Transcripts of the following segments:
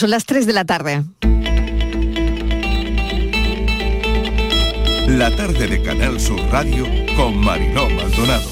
Son las 3 de la tarde. La tarde de Canal Sur Radio con Mariló Maldonado.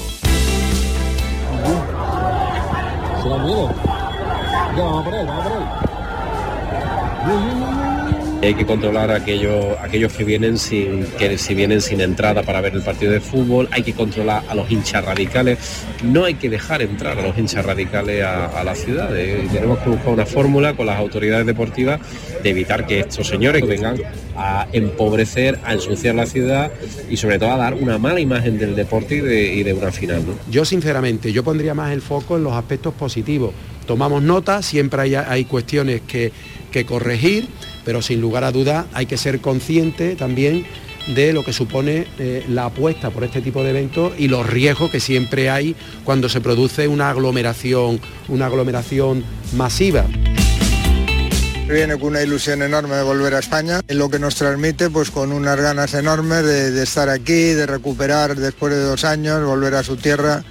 Hay que controlar a aquellos, que vienen sin que si vienen sin entrada para ver el partido de fútbol, hay que controlar a los hinchas radicales, no hay que dejar entrar a los hinchas radicales a, la ciudad. Eh, tenemos que buscar una fórmula con las autoridades deportivas de evitar que estos señores vengan a empobrecer, a ensuciar la ciudad y sobre todo a dar una mala imagen del deporte y de, una final. Yo sinceramente, yo pondría más el foco en los aspectos positivos. Tomamos nota, siempre hay, hay cuestiones que, que corregir pero sin lugar a dudas hay que ser consciente también de lo que supone eh, la apuesta por este tipo de eventos y los riesgos que siempre hay cuando se produce una aglomeración, una aglomeración masiva. Viene con una ilusión enorme de volver a España, lo que nos transmite pues con unas ganas enormes de, de estar aquí, de recuperar después de dos años, volver a su tierra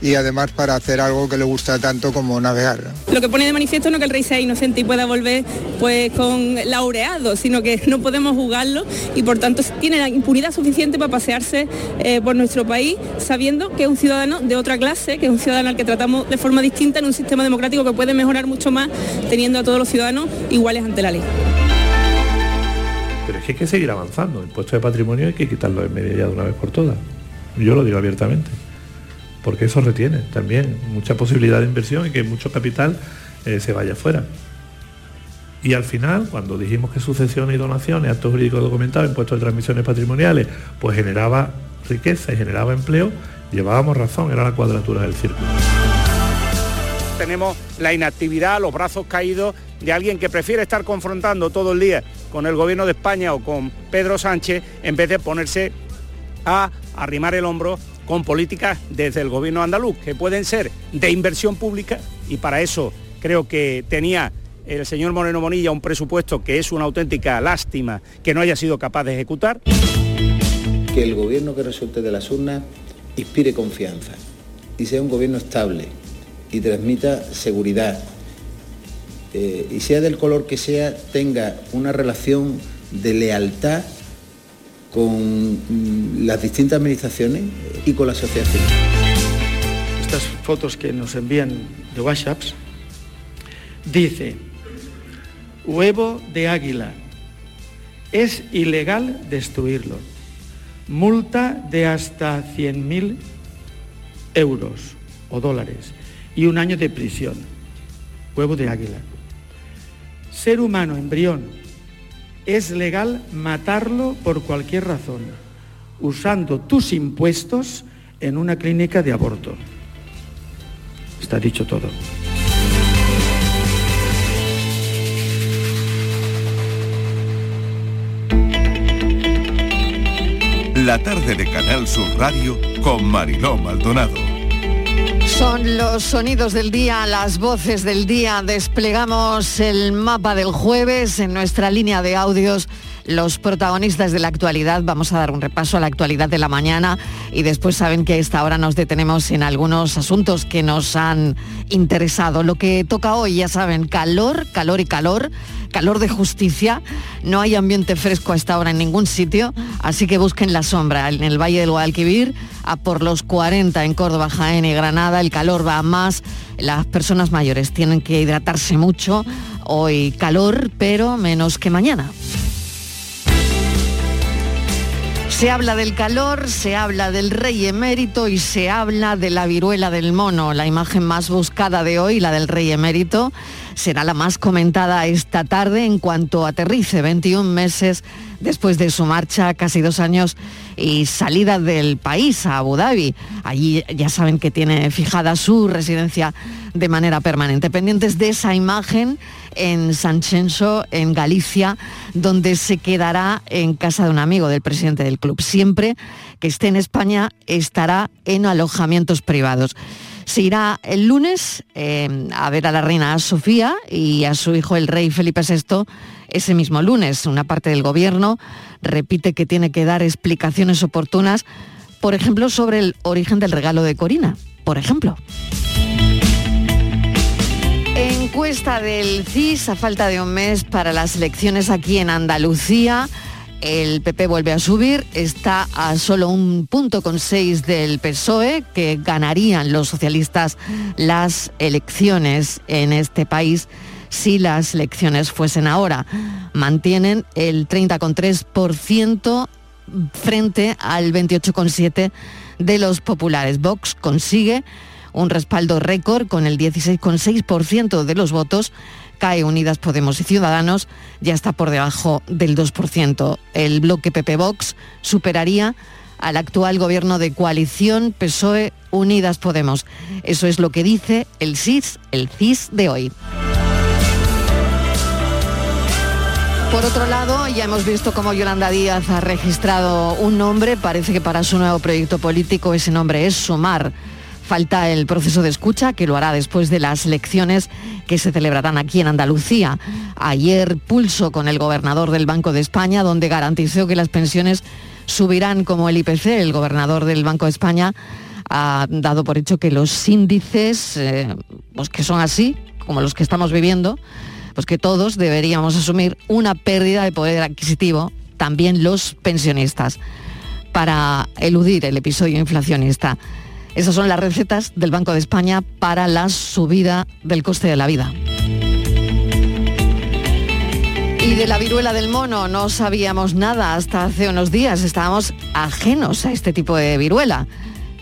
y además para hacer algo que le gusta tanto como navegar. Lo que pone de manifiesto no es que el rey sea inocente y pueda volver pues con laureado, sino que no podemos jugarlo y por tanto tiene la impunidad suficiente para pasearse eh, por nuestro país sabiendo que es un ciudadano de otra clase, que es un ciudadano al que tratamos de forma distinta en un sistema democrático que puede mejorar mucho más teniendo a todos los ciudadanos iguales ante la ley. Pero es que hay que seguir avanzando. El puesto de patrimonio hay que quitarlo en media ya de una vez por todas. Yo lo digo abiertamente porque eso retiene también mucha posibilidad de inversión y que mucho capital eh, se vaya afuera. Y al final, cuando dijimos que sucesiones y donaciones, actos jurídicos documentados, impuestos de transmisiones patrimoniales, pues generaba riqueza y generaba empleo, llevábamos razón, era la cuadratura del círculo. Tenemos la inactividad, los brazos caídos de alguien que prefiere estar confrontando todo el día con el gobierno de España o con Pedro Sánchez en vez de ponerse a arrimar el hombro con políticas desde el gobierno andaluz, que pueden ser de inversión pública y para eso creo que tenía el señor Moreno Monilla un presupuesto que es una auténtica lástima que no haya sido capaz de ejecutar. Que el gobierno que resulte de las urnas inspire confianza y sea un gobierno estable y transmita seguridad eh, y sea del color que sea, tenga una relación de lealtad con mm, las distintas administraciones y con la asociación. Estas fotos que nos envían de WhatsApps dice, huevo de águila, es ilegal destruirlo, multa de hasta 100.000 euros o dólares y un año de prisión, huevo de águila. Ser humano, embrión, es legal matarlo por cualquier razón, usando tus impuestos en una clínica de aborto. Está dicho todo. La tarde de Canal Sur Radio con Mariló Maldonado. Son los sonidos del día, las voces del día. Desplegamos el mapa del jueves en nuestra línea de audios. Los protagonistas de la actualidad, vamos a dar un repaso a la actualidad de la mañana y después saben que esta hora nos detenemos en algunos asuntos que nos han interesado. Lo que toca hoy, ya saben, calor, calor y calor calor de justicia, no hay ambiente fresco a esta hora en ningún sitio, así que busquen la sombra. En el Valle del Guadalquivir, a por los 40 en Córdoba, Jaén y Granada, el calor va a más, las personas mayores tienen que hidratarse mucho, hoy calor, pero menos que mañana. Se habla del calor, se habla del rey emérito y se habla de la viruela del mono, la imagen más buscada de hoy, la del rey emérito será la más comentada esta tarde en cuanto aterrice 21 meses después de su marcha, casi dos años y salida del país a Abu Dhabi. Allí ya saben que tiene fijada su residencia de manera permanente. Pendientes de esa imagen en San en Galicia, donde se quedará en casa de un amigo del presidente del club. Siempre que esté en España estará en alojamientos privados. Se irá el lunes eh, a ver a la reina Sofía y a su hijo el rey Felipe VI ese mismo lunes. Una parte del gobierno repite que tiene que dar explicaciones oportunas, por ejemplo, sobre el origen del regalo de Corina, por ejemplo. encuesta del CIS a falta de un mes para las elecciones aquí en Andalucía. El PP vuelve a subir, está a solo un punto con seis del PSOE, que ganarían los socialistas las elecciones en este país si las elecciones fuesen ahora. Mantienen el 30,3% frente al 28,7% de los populares. Vox consigue un respaldo récord con el 16,6% de los votos. Cae Unidas Podemos y Ciudadanos, ya está por debajo del 2%. El bloque PP Vox superaría al actual gobierno de coalición PSOE Unidas Podemos. Eso es lo que dice el CIS, el CIS de hoy. Por otro lado, ya hemos visto cómo Yolanda Díaz ha registrado un nombre, parece que para su nuevo proyecto político ese nombre es Sumar. Falta el proceso de escucha, que lo hará después de las elecciones que se celebrarán aquí en Andalucía. Ayer pulso con el gobernador del Banco de España, donde garantizó que las pensiones subirán como el IPC. El gobernador del Banco de España ha dado por hecho que los índices, eh, pues que son así, como los que estamos viviendo, pues que todos deberíamos asumir una pérdida de poder adquisitivo, también los pensionistas, para eludir el episodio inflacionista. Esas son las recetas del Banco de España para la subida del coste de la vida. Y de la viruela del mono no sabíamos nada hasta hace unos días, estábamos ajenos a este tipo de viruela.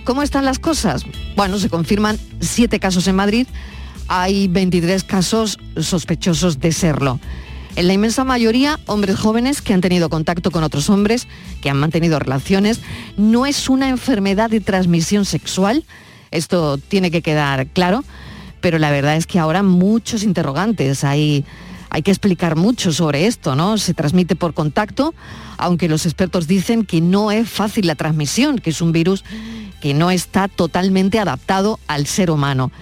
¿Cómo están las cosas? Bueno, se confirman siete casos en Madrid, hay 23 casos sospechosos de serlo. En la inmensa mayoría, hombres jóvenes que han tenido contacto con otros hombres, que han mantenido relaciones. No es una enfermedad de transmisión sexual, esto tiene que quedar claro, pero la verdad es que ahora muchos interrogantes. Hay, hay que explicar mucho sobre esto, ¿no? Se transmite por contacto, aunque los expertos dicen que no es fácil la transmisión, que es un virus que no está totalmente adaptado al ser humano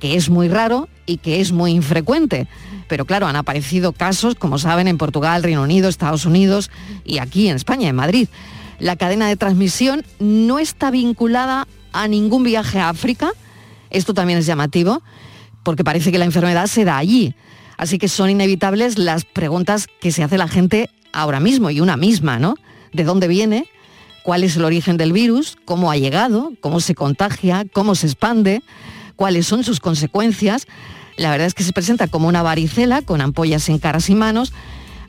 que es muy raro y que es muy infrecuente. Pero claro, han aparecido casos, como saben, en Portugal, Reino Unido, Estados Unidos y aquí en España, en Madrid. La cadena de transmisión no está vinculada a ningún viaje a África. Esto también es llamativo, porque parece que la enfermedad se da allí. Así que son inevitables las preguntas que se hace la gente ahora mismo y una misma, ¿no? ¿De dónde viene? ¿Cuál es el origen del virus? ¿Cómo ha llegado? ¿Cómo se contagia? ¿Cómo se expande? cuáles son sus consecuencias. La verdad es que se presenta como una varicela con ampollas en caras y manos.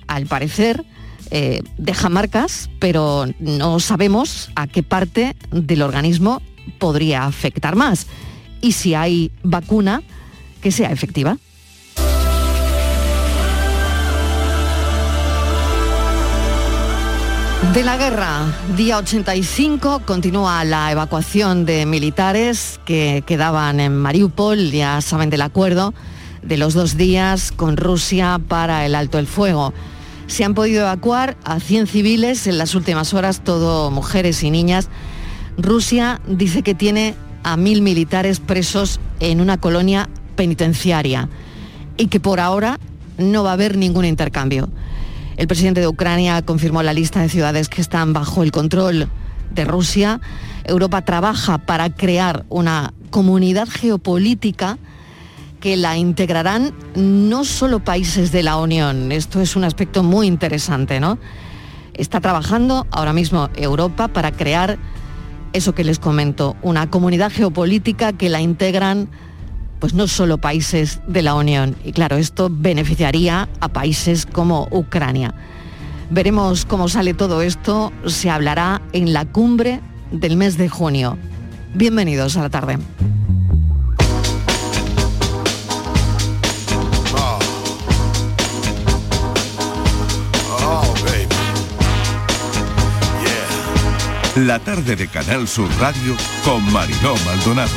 Al parecer eh, deja marcas, pero no sabemos a qué parte del organismo podría afectar más. Y si hay vacuna que sea efectiva. De la guerra, día 85, continúa la evacuación de militares que quedaban en Mariupol, ya saben del acuerdo de los dos días con Rusia para el alto el fuego. Se han podido evacuar a 100 civiles en las últimas horas, todo mujeres y niñas. Rusia dice que tiene a mil militares presos en una colonia penitenciaria y que por ahora no va a haber ningún intercambio. El presidente de Ucrania confirmó la lista de ciudades que están bajo el control de Rusia. Europa trabaja para crear una comunidad geopolítica que la integrarán no solo países de la Unión. Esto es un aspecto muy interesante, ¿no? Está trabajando ahora mismo Europa para crear eso que les comento, una comunidad geopolítica que la integran pues no solo países de la Unión. Y claro, esto beneficiaría a países como Ucrania. Veremos cómo sale todo esto, se hablará en la cumbre del mes de junio. Bienvenidos a la tarde. La tarde de Canal Sur Radio con Mariló Maldonado.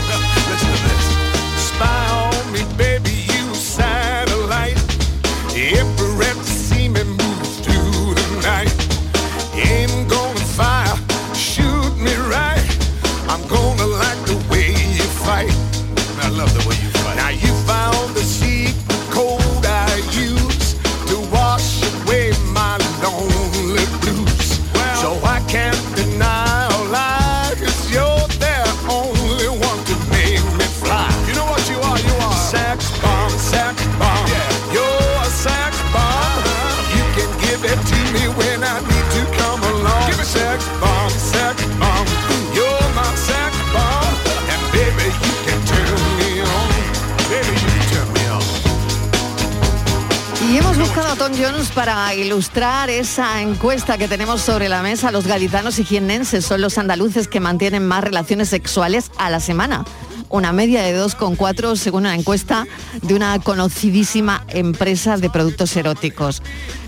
Tom Jones para ilustrar esa encuesta que tenemos sobre la mesa. Los gaditanos y jiennenses son los andaluces que mantienen más relaciones sexuales a la semana. Una media de 2,4 según una encuesta de una conocidísima empresa de productos eróticos.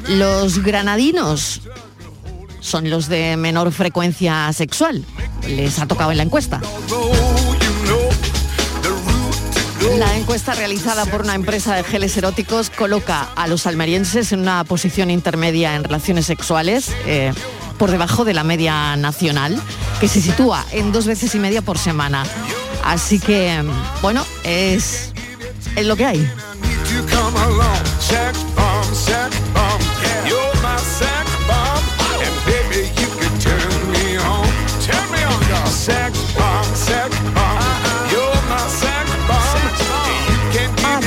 Los granadinos son los de menor frecuencia sexual. Les ha tocado en la encuesta. La encuesta realizada por una empresa de geles eróticos coloca a los almerienses en una posición intermedia en relaciones sexuales, eh, por debajo de la media nacional, que se sitúa en dos veces y media por semana. Así que, bueno, es, es lo que hay.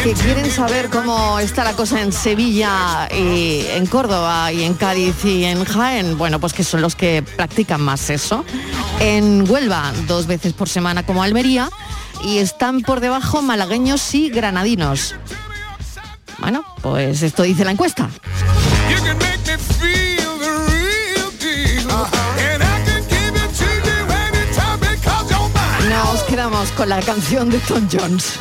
Que quieren saber cómo está la cosa en Sevilla y en Córdoba y en Cádiz y en Jaén, bueno, pues que son los que practican más eso. En Huelva, dos veces por semana como Almería, y están por debajo malagueños y granadinos. Bueno, pues esto dice la encuesta. Nos quedamos con la canción de Tom Jones.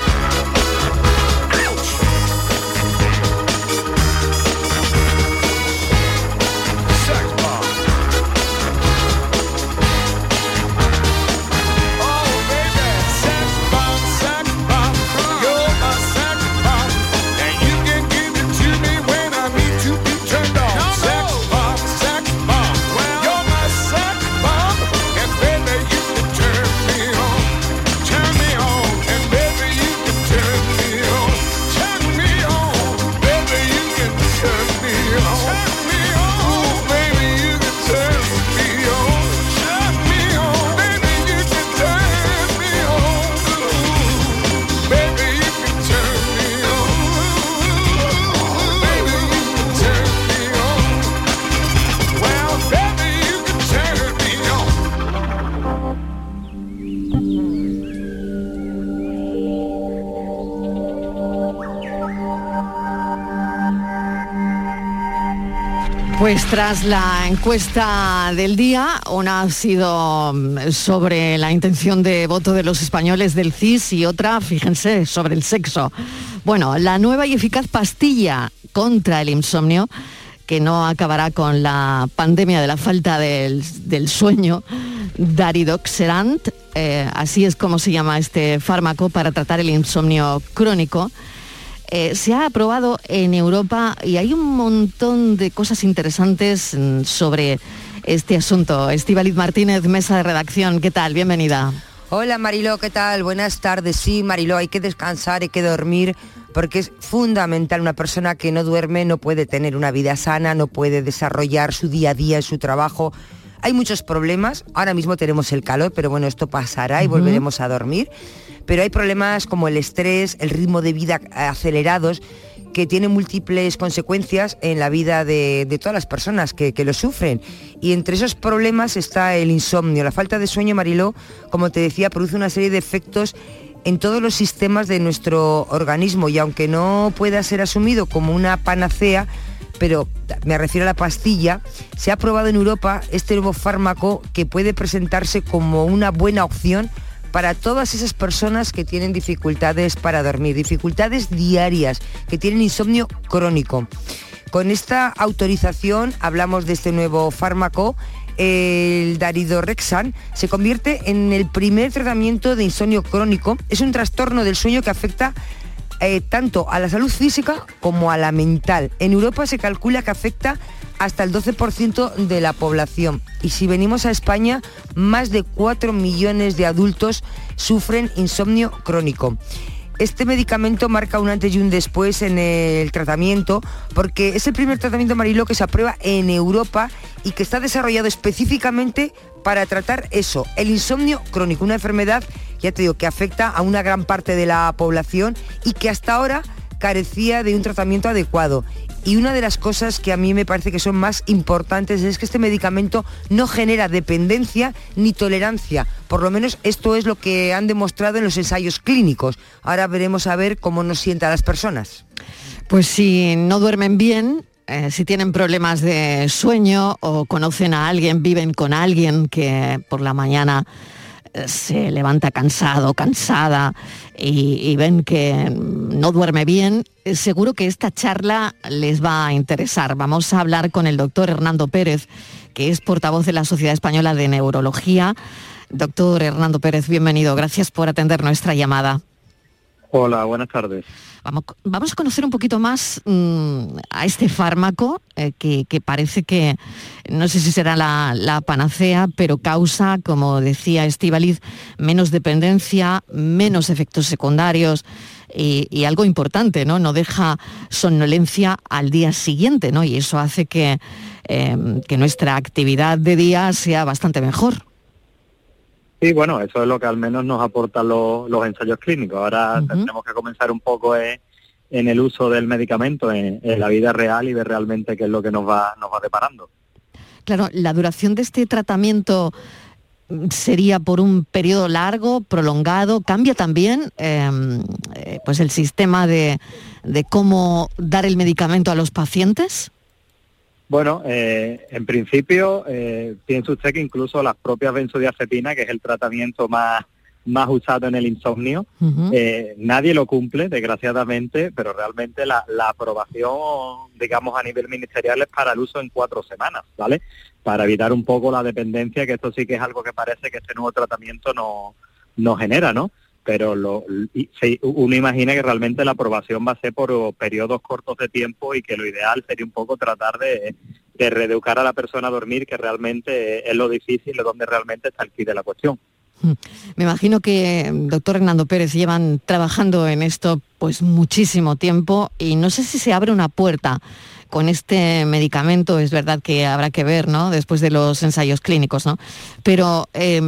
Tras la encuesta del día, una ha sido mm, sobre la intención de voto de los españoles del CIS y otra, fíjense, sobre el sexo. Bueno, la nueva y eficaz pastilla contra el insomnio, que no acabará con la pandemia de la falta del, sueño, Daridoxerant, eh, así es como se llama este fármaco para tratar el insomnio crónico, eh, se ha aprobado en Europa y hay un montón de cosas interesantes mm, sobre este asunto. Estivaliz Martínez, mesa de redacción, ¿qué tal? Bienvenida. Hola Mariló, ¿qué tal? Buenas tardes. Sí, Mariló, hay que descansar, hay que dormir, porque es fundamental. Una persona que no duerme no puede tener una vida sana, no puede desarrollar su día a día, su trabajo. Hay muchos problemas. Ahora mismo tenemos el calor, pero bueno, esto pasará y volveremos a dormir pero hay problemas como el estrés, el ritmo de vida acelerados, que tienen múltiples consecuencias en la vida de, todas las personas que, lo sufren. Y entre esos problemas está el insomnio. La falta de sueño, Mariló, como te decía, produce una serie de efectos en todos los sistemas de nuestro organismo y aunque no pueda ser asumido como una panacea, pero me refiero a la pastilla, se ha probado en Europa este nuevo fármaco que puede presentarse como una buena opción para todas esas personas que tienen dificultades para dormir, dificultades diarias, que tienen insomnio crónico. Con esta autorización hablamos de este nuevo fármaco el daridorexan se convierte en el primer tratamiento de insomnio crónico. Es un trastorno del sueño que afecta eh, tanto a la salud física como a la mental. En Europa se calcula que afecta hasta el 12% de la población. Y si venimos a España, más de 4 millones de adultos sufren insomnio crónico. Este medicamento marca un antes y un después en el tratamiento porque es el primer tratamiento amarilo que se aprueba en Europa y que está desarrollado específicamente para tratar eso, el insomnio crónico, una enfermedad, ya te digo, que afecta a una gran parte de la población y que hasta ahora carecía de un tratamiento adecuado. Y una de las cosas que a mí me parece que son más importantes es que este medicamento no genera dependencia ni tolerancia. Por lo menos esto es lo que han demostrado en los ensayos clínicos. Ahora veremos a ver cómo nos sienta a las personas. Pues si no duermen bien, eh, si tienen problemas de sueño o conocen a alguien, viven con alguien que por la mañana se levanta cansado, cansada y, ven que no duerme bien, eh, seguro que esta charla les va a interesar. Vamos a hablar con el doctor Hernando Pérez, que es portavoz de la Sociedad Española de Neurología. Doctor Hernando Pérez, bienvenido. Gracias por atender nuestra llamada. Hola, buenas tardes. Vamos, a conocer un poquito más mm, a este fármaco eh, que, parece que, no sé si será la, panacea, pero causa, como decía Estivaliz, menos dependencia, menos efectos secundarios y, algo importante, ¿no? No deja somnolencia al día siguiente, ¿no? Y eso hace que, em, que nuestra actividad de día sea bastante mejor. Sí, bueno, eso es lo que al menos nos aportan los, ensayos clínicos. Ahora tenemos que comenzar un poco en, el uso del medicamento en, la vida real y ver realmente qué es lo que nos va, nos va deparando. Claro, la duración de este tratamiento mm, sería por un periodo largo, prolongado. ¿Cambia también em, eh, pues el sistema de, de cómo dar el medicamento a los pacientes? Bueno, eh, en principio, eh, piensa usted que incluso las propias benzodiazepinas, que es el tratamiento más, más usado en el insomnio, eh, nadie lo cumple, desgraciadamente, pero realmente la, aprobación, digamos, a nivel ministerial es para el uso en cuatro semanas, ¿vale? Para evitar un poco la dependencia, que esto sí que es algo que parece que este nuevo tratamiento no, no genera, ¿no? Pero lo, uno imagina que realmente la aprobación va a ser por periodos cortos de tiempo y que lo ideal sería un poco tratar de, reeducar a la persona a dormir, que realmente es lo difícil, es donde realmente está el kit de la cuestión. Hmm. Me imagino que, doctor Hernando Pérez, llevan trabajando en esto pues muchísimo tiempo y no sé si se abre una puerta con este medicamento, es verdad que habrá que ver, ¿no? Después de los ensayos clínicos, ¿no? Pero eh,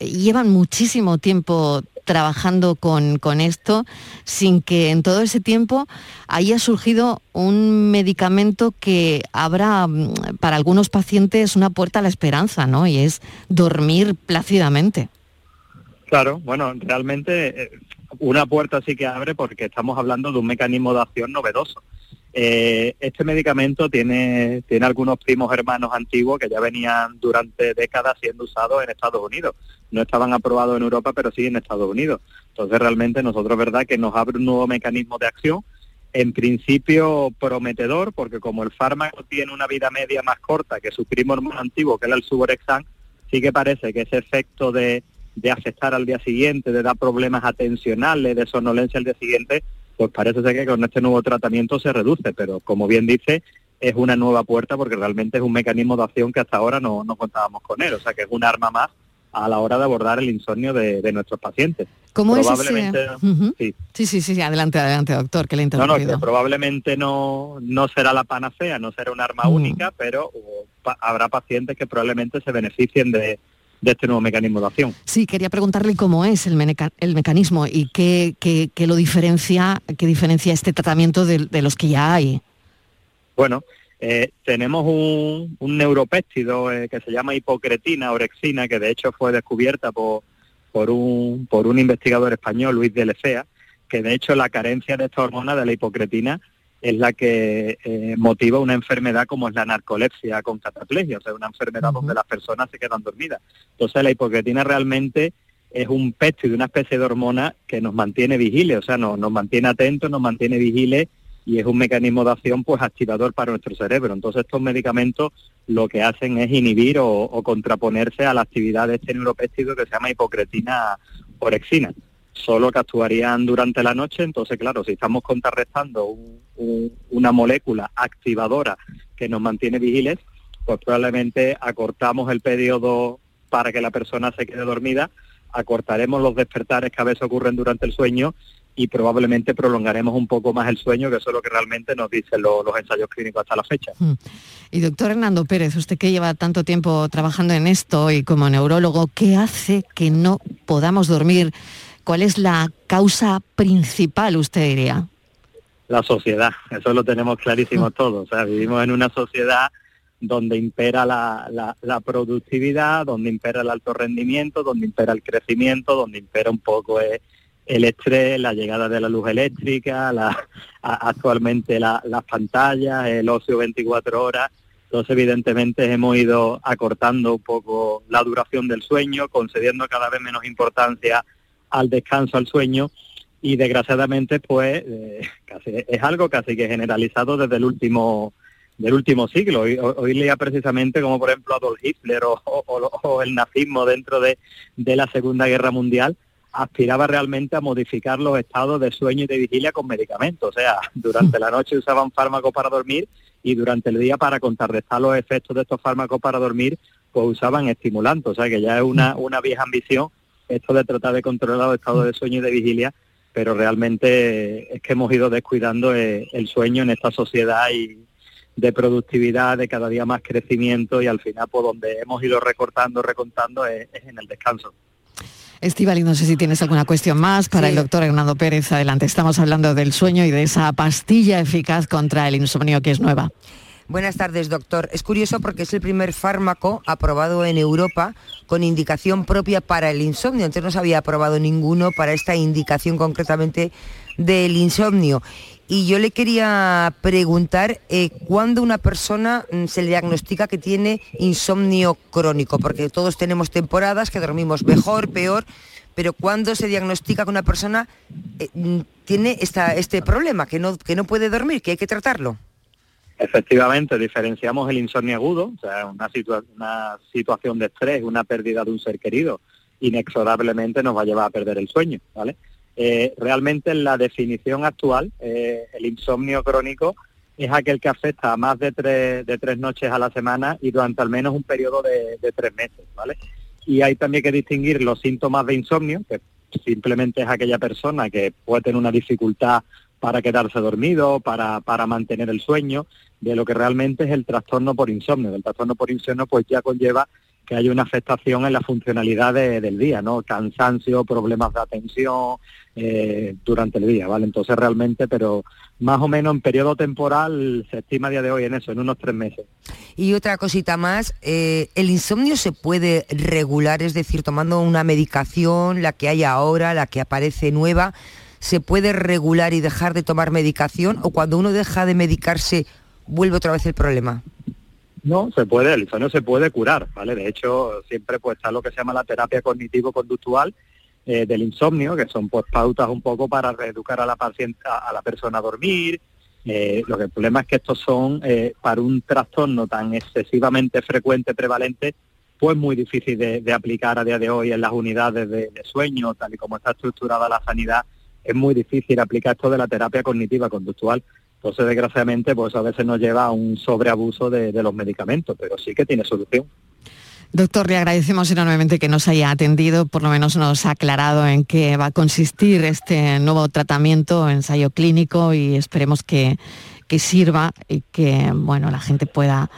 llevan muchísimo tiempo trabajando con, esto sin que en todo ese tiempo haya surgido un medicamento que abra mm, para algunos pacientes una puerta a la esperanza, ¿no? Y es dormir plácidamente. Claro, bueno, realmente eh, una puerta sí que abre porque estamos hablando de un mecanismo de acción novedoso. Eh, este medicamento tiene, tiene algunos primos hermanos antiguos que ya venían durante décadas siendo usados en Estados Unidos. No estaban aprobados en Europa, pero sí en Estados Unidos. Entonces realmente nosotros, ¿verdad?, que nos abre un nuevo mecanismo de acción, en principio prometedor, porque como el fármaco tiene una vida media más corta que su primo hermano antiguo, que era el Suborexan, sí que parece que ese efecto de, de afectar al día siguiente, de dar problemas atencionales, de somnolencia al día siguiente, pues parece ser que con este nuevo tratamiento se reduce, pero como bien dice, es una nueva puerta porque realmente es un mecanismo de acción que hasta ahora no, no contábamos con él, o sea que es un arma más a la hora de abordar el insomnio de, nuestros pacientes. ¿Cómo probablemente, es sí. sí. sí, adelante, adelante, doctor, que le No, no, que probablemente no, no será la panacea, no será un arma mm. única, pero habrá pacientes que probablemente se beneficien de, de este nuevo mecanismo de acción. Sí, quería preguntarle cómo es el, el mecanismo y qué, qué, lo diferencia, qué diferencia este tratamiento de, los que ya hay. Bueno, eh, tenemos un, un neuropéptido eh, que se llama hipocretina, orexina, que de hecho fue descubierta por, por, un, por un investigador español, Luis de Lecea, que de hecho la carencia de esta hormona de la hipocretina es la que eh, motiva una enfermedad como es la narcolepsia con cataplegia, o sea, una enfermedad donde las personas se quedan dormidas. Entonces la hipocretina realmente es un péptido, una especie de hormona que nos mantiene vigiles, o sea, nos, nos mantiene atentos, nos mantiene vigiles y es un mecanismo de acción pues activador para nuestro cerebro. Entonces estos medicamentos lo que hacen es inhibir o, contraponerse a la actividad de este neuropéptido que se llama hipocretina orexina solo que actuarían durante la noche, entonces claro, si estamos contrarrestando una molécula activadora que nos mantiene vigiles, pues probablemente acortamos el periodo para que la persona se quede dormida, acortaremos los despertares que a veces ocurren durante el sueño y probablemente prolongaremos un poco más el sueño, que eso es lo que realmente nos dicen los, ensayos clínicos hasta la fecha. Hmm. Y doctor Hernando Pérez, usted que lleva tanto tiempo trabajando en esto y como neurólogo, ¿qué hace que no podamos dormir ¿Cuál es la causa principal, usted diría? La sociedad, eso lo tenemos clarísimo mm. todos. O sea, vivimos en una sociedad donde impera la, productividad, donde impera el alto rendimiento, donde impera el crecimiento, donde impera un poco el estrés, la llegada de la luz eléctrica, la, actualmente las pantallas, el ocio 24 horas. Entonces, evidentemente, hemos ido acortando un poco la duración del sueño, concediendo cada vez menos importancia al descanso, al sueño, y desgraciadamente, pues, eh, es algo casi que generalizado desde el último del último siglo. Hoy, leía precisamente como, por ejemplo, Adolf Hitler o, el nazismo dentro de, de la Segunda Guerra Mundial, aspiraba realmente a modificar los estados de sueño y de vigilia con medicamentos. O sea, durante la noche usaban fármacos para dormir y durante el día para contrarrestar los efectos de estos fármacos para dormir, pues usaban estimulantes. O sea, que ya es una, una vieja ambición esto de tratar de controlar los estados de sueño y de vigilia, pero realmente es que hemos ido descuidando eh, el sueño en esta sociedad y de productividad, de cada día más crecimiento y al final por pues, donde hemos ido recortando, recontando es en el descanso. Estivali, no sé si tienes alguna cuestión más para el doctor Hernando Pérez. Adelante, estamos hablando del sueño y de esa pastilla eficaz contra el insomnio que es nueva. Buenas tardes, doctor. Es curioso porque es el primer fármaco aprobado en Europa con indicación propia para el insomnio. Antes no se había aprobado ninguno para esta indicación concretamente del insomnio. Y yo le quería preguntar eh, cuándo una persona mm, se le diagnostica que tiene insomnio crónico, porque todos tenemos temporadas que dormimos mejor, peor, pero cuándo se diagnostica que una persona eh, mm, tiene este problema, que no, que no puede dormir, que hay que tratarlo. Efectivamente, diferenciamos el insomnio agudo, o sea, una, una situación de estrés, una pérdida de un ser querido, inexorablemente nos va a llevar a perder el sueño, ¿vale? Eh, realmente en la definición actual, eh, el insomnio crónico es aquel que afecta a más de tres, de tres noches a la semana y durante al menos un periodo de, tres meses, ¿vale? Y hay también que distinguir los síntomas de insomnio, que simplemente es aquella persona que puede tener una dificultad para quedarse dormido, para, para mantener el sueño, de lo que realmente es el trastorno por insomnio. El trastorno por insomnio pues ya conlleva que hay una afectación en la funcionalidad del día, ¿no? Cansancio, problemas de atención eh, durante el día, ¿vale? Entonces realmente, pero más o menos en periodo temporal se estima a día de hoy en eso, en unos tres meses. Y otra cosita más, eh, ¿el insomnio se puede regular? Es decir, tomando una medicación, la que hay ahora, la que aparece nueva, ¿se puede regular y dejar de tomar medicación? ¿O cuando uno deja de medicarse, vuelve otra vez el problema? No, se puede, el insomnio se puede curar, ¿vale? De hecho, siempre pues está lo que se llama la terapia cognitivo-conductual eh, del insomnio, que son pues pautas un poco para reeducar a la paciente, a, la persona a dormir. Eh, lo que el problema es que estos son, eh, para un trastorno tan excesivamente frecuente, prevalente, pues muy difícil de, aplicar a día de hoy en las unidades de, sueño, tal y como está estructurada la sanidad, es muy difícil aplicar esto de la terapia cognitiva conductual entonces, desgraciadamente, pues a veces nos lleva a un sobreabuso de, los medicamentos, pero sí que tiene solución. Doctor, le agradecemos enormemente que nos haya atendido, por lo menos nos ha aclarado en qué va a consistir este nuevo tratamiento, ensayo clínico y esperemos que, sirva y que bueno, la gente pueda,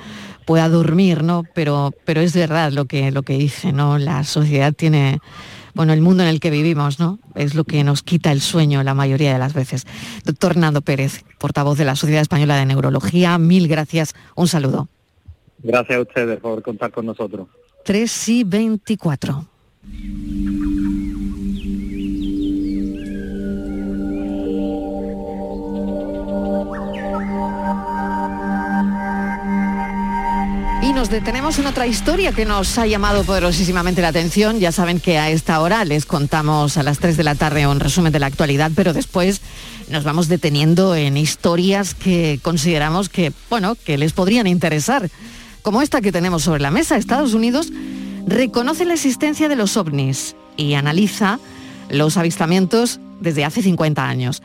pueda dormir, ¿no? Pero, pero es verdad lo que, lo que dice, ¿no? La sociedad tiene bueno, el mundo en el que vivimos, ¿no? Es lo que nos quita el sueño la mayoría de las veces. Doctor Hernando Pérez, portavoz de la Sociedad Española de Neurología, mil gracias, un saludo. Gracias a ustedes por contar con nosotros. 3 y 24. Nos detenemos en otra historia que nos ha llamado poderosísimamente la atención. Ya saben que a esta hora les contamos a las 3 de la tarde un resumen de la actualidad, pero después nos vamos deteniendo en historias que consideramos que, bueno, que les podrían interesar. Como esta que tenemos sobre la mesa, Estados Unidos reconoce la existencia de los ovnis y analiza los avistamientos desde hace 50 años.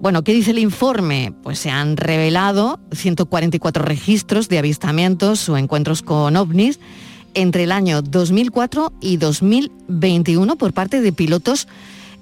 Bueno, ¿qué dice el informe? Pues se han revelado 144 registros de avistamientos o encuentros con ovnis entre el año 2004 y 2021 por parte de pilotos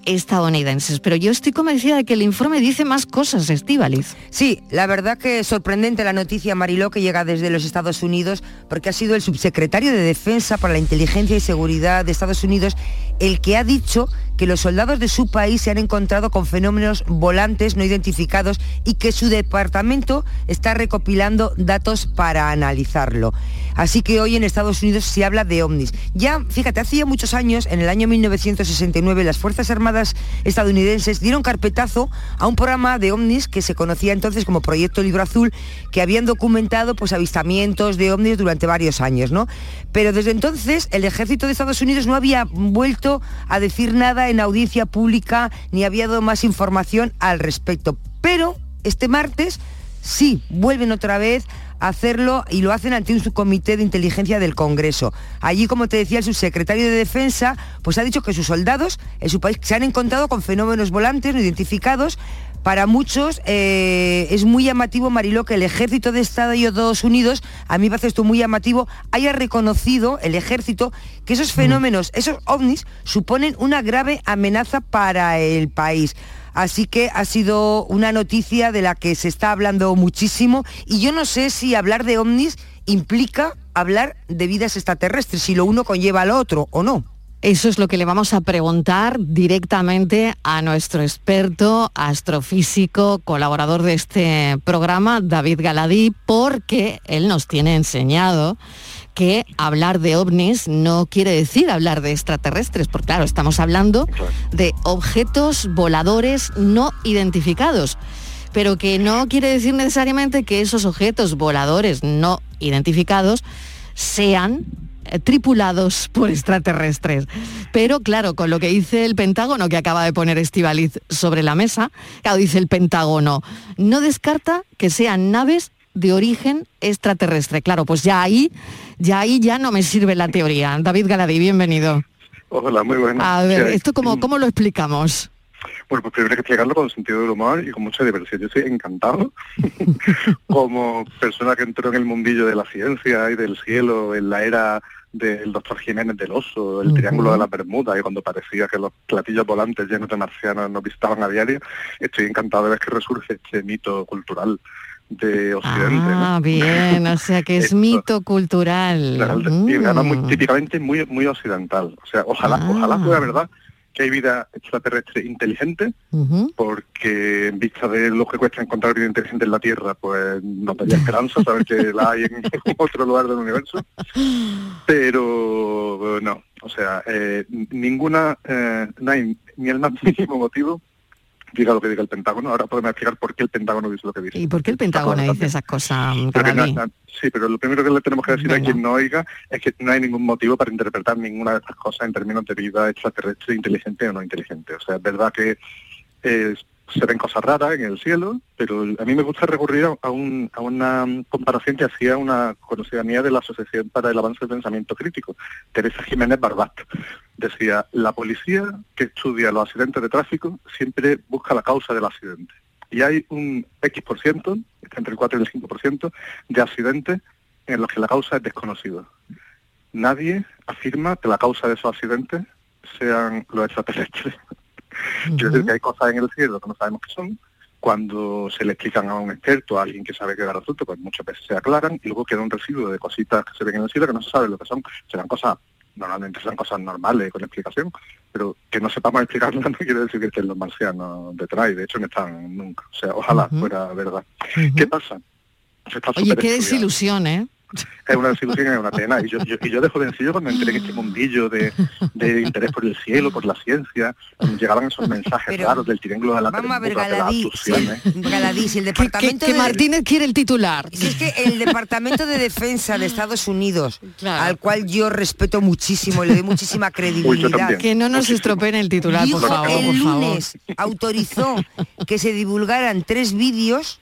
estadounidenses. Pero yo estoy convencida de que el informe dice más cosas, Estíbaliz. Sí, la verdad que es sorprendente la noticia, Mariló, que llega desde los Estados Unidos, porque ha sido el subsecretario de Defensa para la Inteligencia y Seguridad de Estados Unidos el que ha dicho que los soldados de su país se han encontrado con fenómenos volantes no identificados y que su departamento está recopilando datos para analizarlo. Así que hoy en Estados Unidos se habla de ovnis. Ya, fíjate, hacía muchos años, en el año 1969, las Fuerzas Armadas estadounidenses dieron carpetazo a un programa de ovnis que se conocía entonces como Proyecto Libro Azul, que habían documentado pues, avistamientos de ovnis durante varios años, ¿no? Pero desde entonces el ejército de Estados Unidos no había vuelto a decir nada en audiencia pública ni había dado más información al respecto. Pero este martes sí, vuelven otra vez hacerlo y lo hacen ante un subcomité de inteligencia del Congreso. Allí, como te decía, el subsecretario de Defensa pues ha dicho que sus soldados en su país se han encontrado con fenómenos volantes no identificados. Para muchos eh, es muy llamativo, Mariló, que el ejército de Estados Unidos, a mí me parece esto muy llamativo, haya reconocido el ejército que esos mm. fenómenos, esos ovnis, suponen una grave amenaza para el país. Así que ha sido una noticia de la que se está hablando muchísimo y yo no sé si hablar de ovnis implica hablar de vidas extraterrestres, si lo uno conlleva al otro o no. Eso es lo que le vamos a preguntar directamente a nuestro experto astrofísico, colaborador de este programa, David Galadí, porque él nos tiene enseñado que hablar de ovnis no quiere decir hablar de extraterrestres, porque claro, estamos hablando de objetos voladores no identificados, pero que no quiere decir necesariamente que esos objetos voladores no identificados sean tripulados por extraterrestres. Pero claro, con lo que dice el Pentágono que acaba de poner Estivaliz sobre la mesa, claro, dice el Pentágono, no descarta que sean naves de origen extraterrestre. Claro, pues ya ahí, ya ahí ya no me sirve la teoría. David Galadí, bienvenido. Hola, muy buenas. A ver, ¿esto cómo, cómo lo explicamos? Bueno, pues primero hay que explicarlo con sentido del humor y con mucha diversión. Yo estoy encantado como persona que entró en el mundillo de la ciencia y del cielo en la era del doctor Jiménez del Oso, el Triángulo de la Bermuda, y cuando parecía que los platillos volantes llenos de marcianos nos visitaban a diario, estoy encantado de ver que resurge este mito cultural de Occidente. Ah, bien, o sea que es mito cultural. Y además muy, mm. típicamente muy, muy occidental. O sea, ojalá, ojalá fuera ah. verdad que hay vida extraterrestre inteligente, porque en vista de lo que cuesta encontrar vida inteligente en la Tierra, pues no tenía esperanza saber que la hay en otro lugar del universo. Pero no, o sea, eh, ninguna, eh, no hay ni el más mínimo motivo diga lo que diga el Pentágono. Ahora podemos explicar por qué el Pentágono dice lo que dice. ¿Y por qué el Pentágono dice esas cosas? sí, pero lo primero que le tenemos que decir a quien no oiga es que no hay ningún motivo para interpretar ninguna de estas cosas en términos de vida extraterrestre, inteligente o no inteligente. O sea, es verdad que es se ven cosas raras en el cielo, pero a mí me gusta recurrir a, una comparación que hacía una conocida mía de la Asociación para el Avance del Pensamiento Crítico, Teresa Jiménez Barbat. Decía, la policía que estudia los accidentes de tráfico siempre busca la causa del accidente. Y hay un X por ciento, entre el 4 y el 5%, de accidentes en los que la causa es desconocida. Nadie afirma que la causa de esos accidentes sean los extraterrestres. Quiero decir que hay cosas en el cielo que no sabemos qué son. Cuando se le explican a un experto, a alguien que sabe qué el asunto, pues muchas veces se aclaran y luego queda un residuo de cositas que se ven en el cielo que no se sabe lo que son. Serán cosas, normalmente serán cosas normales con explicación, pero que no sepamos explicarlas no quiere decir que estén los marcianos detrás y de hecho no están nunca. O sea, ojalá fuera verdad. ¿Qué pasa? Oye, qué desilusión, ¿eh? Es una desilusión, es una pena. Y yo, yo, y yo de jovencillo cuando entré en este mundillo de, de, interés por el cielo, por la ciencia, llegaban esos mensajes raros del triángulo de la Vamos a ver, Galadí, Galadí, si el departamento que, Martínez quiere el titular. Si es que el Departamento de Defensa de Estados Unidos, al cual yo respeto muchísimo y le doy muchísima credibilidad. que no nos estropeen el titular, por favor. El lunes autorizó que se divulgaran tres vídeos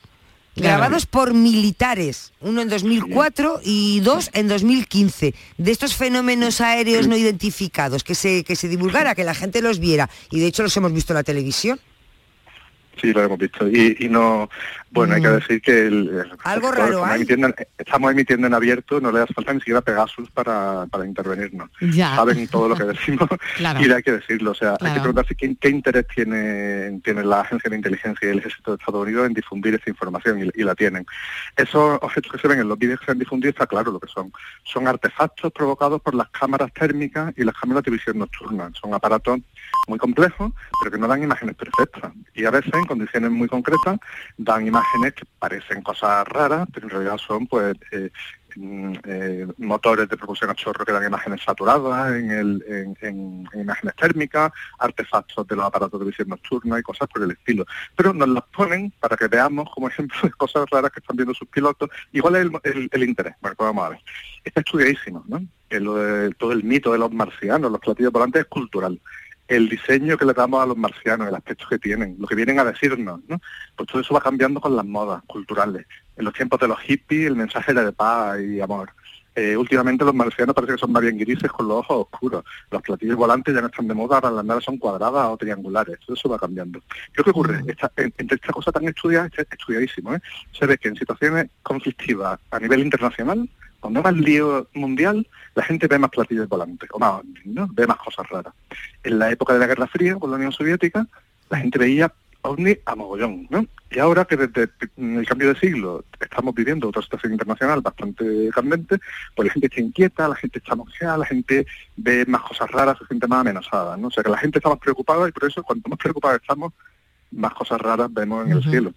grabados por militares, uno en 2004 y dos en 2015, de estos fenómenos aéreos no identificados, que se, que se divulgara, que la gente los viera, y de hecho los hemos visto en la televisión. Sí, lo hemos visto. Y, no, Bueno, hay que Mm. decir que el, Algo el- raro estamos hay. emitiendo, estamos emitiendo en abierto, no le hace falta ni siquiera Pegasus para, para intervenirnos. Ya. Saben todo lo que decimos Claro. y hay que decirlo. O sea, hay que preguntarse qué, qué interés tiene, tiene la Agencia de Inteligencia y el Ejército de Estados Unidos en difundir esta información y, y la tienen. Esos objetos que se ven en los vídeos que se han difundido está claro lo que son. Son artefactos provocados por las cámaras térmicas y las cámaras de visión nocturna. Son aparatos muy complejos, pero que no dan imágenes perfectas. Y a veces, en condiciones muy concretas, dan imágenes que parecen cosas raras, pero en realidad son pues eh, mm, eh, motores de propulsión a chorro que dan imágenes saturadas en, el- en- en- en imágenes térmicas, artefactos de los aparatos de visión nocturna y cosas por el estilo. Pero nos las ponen para que veamos como ejemplo de cosas raras que están viendo sus pilotos. Igual es el, el- el interés. Bueno, pues vamos a ver. Está estudiadísimo, ¿no? De- todo el mito de los marcianos, los platillos volantes es cultural el diseño que le damos a los marcianos, el aspecto que tienen, lo que vienen a decirnos, ¿no? Pues todo eso va cambiando con las modas culturales. En los tiempos de los hippies el mensaje era de paz y amor. Eh, últimamente los marcianos parece que son más bien grises con los ojos oscuros. Los platillos volantes ya no están de moda, ahora las naves son cuadradas o triangulares. Todo eso va cambiando. ¿Qué es lo que ocurre? Esta- en- entre esta cosa tan estudiada, estudiadísimo, ¿eh? se ve que en situaciones conflictivas a nivel internacional, cuando hay más lío mundial, la gente ve más platillos volantes, o más, ¿no? ve más cosas raras. En la época de la Guerra Fría, con la Unión Soviética, la gente veía ovni a mogollón, ¿no? Y ahora que desde el cambio de siglo estamos viviendo otra situación internacional bastante candente, pues la gente está inquieta, la gente está mosqueada, la gente ve más cosas raras, se siente más amenazada, ¿no? O sea que la gente está más preocupada y por eso cuanto más preocupada estamos, más cosas raras vemos en el cielo.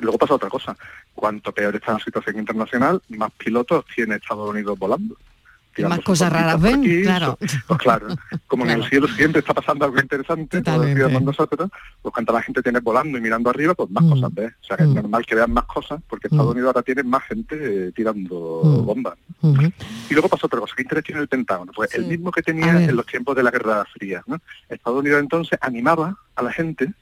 Luego pasa otra cosa. Cuanto peor está la situación internacional, más pilotos tiene Estados Unidos volando. Más cosas raras ven, aquí, claro. pues claro, como en el cielo siempre está pasando algo interesante, decíamos nosotros, pues cuando la gente tiene volando y mirando arriba, pues más cosas ves. O sea, que es normal que vean más cosas, porque Estados Unidos ahora tiene más gente eh, tirando bombas. Y luego pasa otra cosa, ¿qué interés tiene el Pentágono? Pues el mismo que tenía en los tiempos de la Guerra Fría. ¿no? Estados Unidos entonces animaba a la gente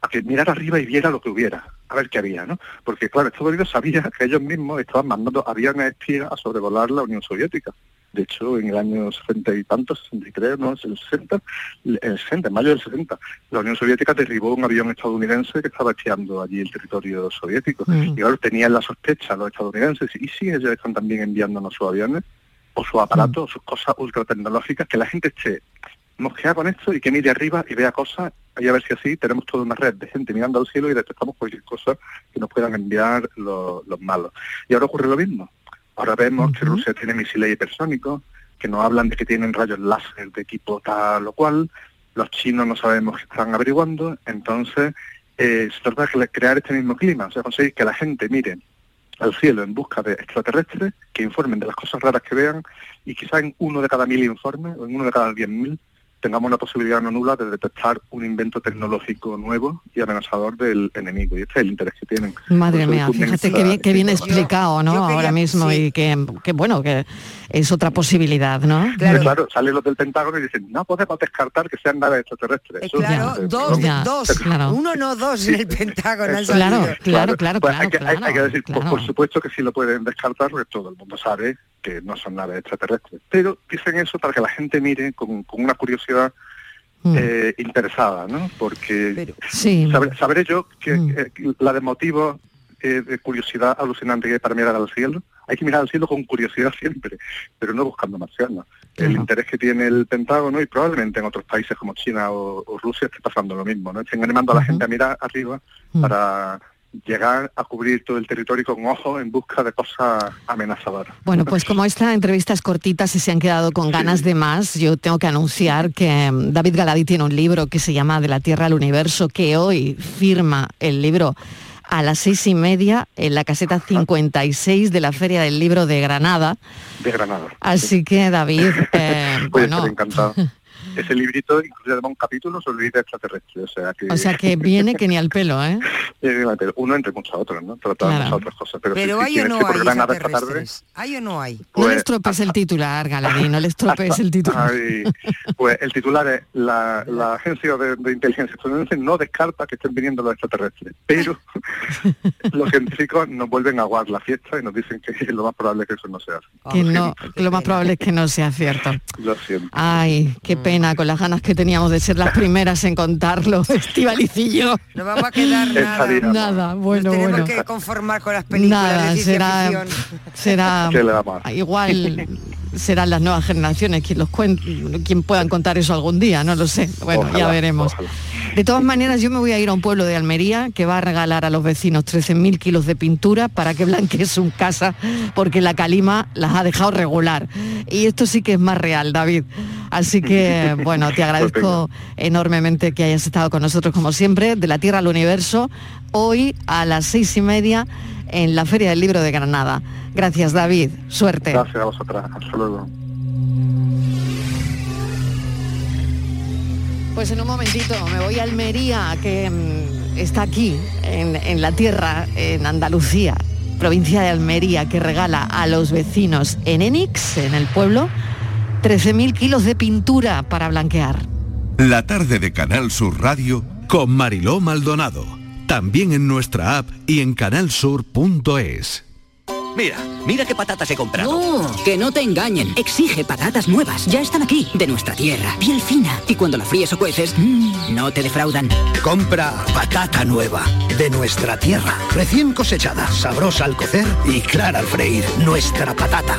a que mirara arriba y viera lo que hubiera, a ver qué había, ¿no? Porque claro, Estados Unidos sabía que ellos mismos estaban mandando aviones espías a sobrevolar la Unión Soviética. De hecho, en el año 60 y tantos, 63, no, el 60, el 60, en mayo del 60, la Unión Soviética derribó un avión estadounidense que estaba espiando allí el territorio soviético. Mm. Y claro, tenían la sospecha los estadounidenses, y sí, ellos están también enviándonos sus aviones, o sus aparatos, sus cosas ultra tecnológicas, que la gente esté mosqueada con esto y que mire arriba y vea cosas, y a ver si así tenemos toda una red de gente mirando al cielo y detectamos cualquier cosa que nos puedan enviar los, los malos. Y ahora ocurre lo mismo. Ahora vemos que Rusia tiene misiles hipersónicos, que nos hablan de que tienen rayos láser de equipo tal o cual, los chinos no sabemos qué están averiguando, entonces eh, se trata de crear este mismo clima, o sea, conseguir que la gente mire al cielo en busca de extraterrestres, que informen de las cosas raras que vean, y quizá en uno de cada mil informes, o en uno de cada diez mil, tengamos la posibilidad no nula de detectar un invento tecnológico nuevo y amenazador del enemigo. Y este es el interés que tienen. Madre mía, fíjate qué bien, qué bien explicado, ¿no? Ahora mismo y que, que bueno, que es otra posibilidad, ¿no? Claro. claro, salen los del Pentágono y dicen, no podemos descartar que sean naves extraterrestres. Eso- Claro, eh, dos. Ya, dos, claro. uno no dos en el Pentágono. Claro, salido. claro, claro, Pues claro, hay, que, hay- claro, hay que decir, pues, claro. por supuesto que sí lo pueden descartar, porque todo el mundo sabe que no son naves extraterrestres. Pero dicen eso para que la gente mire con, con una curiosidad Mm. eh, interesada, ¿no? Porque Sí. sabré, sabré yo que Mm. eh, la de motivo eh, de curiosidad alucinante que hay para mirar al cielo, hay que mirar al cielo con curiosidad siempre, pero no buscando marcianos. El interés que tiene el Pentágono y probablemente en otros países como China o, o Rusia esté pasando lo mismo, ¿no? Estén animando a la gente a mirar arriba Mm. para llegar a cubrir todo el territorio con ojos en busca de cosas amenazadoras. Bueno, pues como esta entrevista es cortita, si se han quedado con ganas de más, yo tengo que anunciar que mm, David Galadí tiene un libro que se llama De la Tierra al Universo, que hoy firma el libro a las seis y media en la caseta 56 de la Feria del Libro de Granada. De Granada. Así que David, eh, bueno, encantado. Ese librito incluye además un capítulo sobre vida extraterrestre, o sea que... o sea que viene que ni al pelo, ¿eh? Uno entre muchas otras, ¿no? Tratamos Claro. otras cosas. Pero, Pero si, hay si o tienes no que por hay Granada esta tarde, extraterrestres. ¿Hay o no hay? No Pues- le estropees el titular, Galadí, no le estropees el titular. Ay, pues el titular es la, la agencia de, de inteligencia estadounidense no descarta que estén viniendo los extraterrestres, pero los científicos nos vuelven a aguar la fiesta y nos dicen que lo más probable es que eso no sea así. Que no, que lo más probable es que no sea cierto. Lo siento. Ay, qué pena. Pena con las ganas que teníamos de ser las primeras en contarlo, Estivalicillo. No vamos a quedar nada. Nada, bueno, Nos tenemos bueno. que conformar con las películas Nada, de será, será igual serán las nuevas generaciones quien los cuen- quien puedan contar eso algún día, no lo sé. Bueno, ya veremos. ojalá. De todas maneras, yo me voy a ir a un pueblo de Almería que va a regalar a los vecinos 13.000 kilos de pintura para que blanquee su casa, porque la calima las ha dejado regular. Y esto sí que es más real, David. Así que, bueno, te agradezco enormemente que hayas estado con nosotros, como siempre, de la Tierra al Universo, hoy a las seis y media en la Feria del Libro de Granada. Gracias, David. Suerte. Gracias a vosotras. Hasta luego. Pues en un momentito me voy a Almería, que mm, está aquí, en, en la tierra, en Andalucía, provincia de Almería, que regala a los vecinos en Enix, en el pueblo, 13.000 kilos de pintura para blanquear. La tarde de Canal Sur Radio con Mariló Maldonado. También en nuestra app y en canalsur.es. Mira, mira qué patatas he comprado. No, que no te engañen. Exige patatas nuevas. Ya están aquí, de nuestra tierra. Piel fina. Y cuando la fríes o cueces, mmm, no te defraudan. Compra patata nueva, de nuestra tierra, recién cosechada, sabrosa al cocer y clara al freír. Nuestra patata.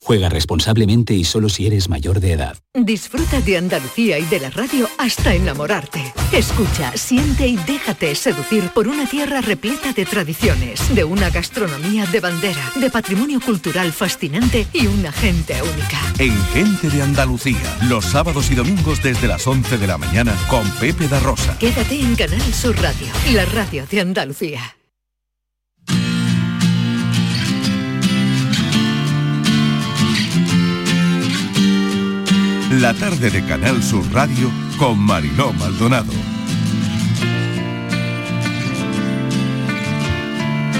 Juega responsablemente y solo si eres mayor de edad. Disfruta de Andalucía y de la radio hasta enamorarte. Escucha, siente y déjate seducir por una tierra repleta de tradiciones, de una gastronomía de bandera, de patrimonio cultural fascinante y una gente única. En Gente de Andalucía, los sábados y domingos desde las 11 de la mañana con Pepe da Rosa. Quédate en Canal Sur Radio, la radio de Andalucía. La tarde de Canal Sur Radio con Mariló Maldonado.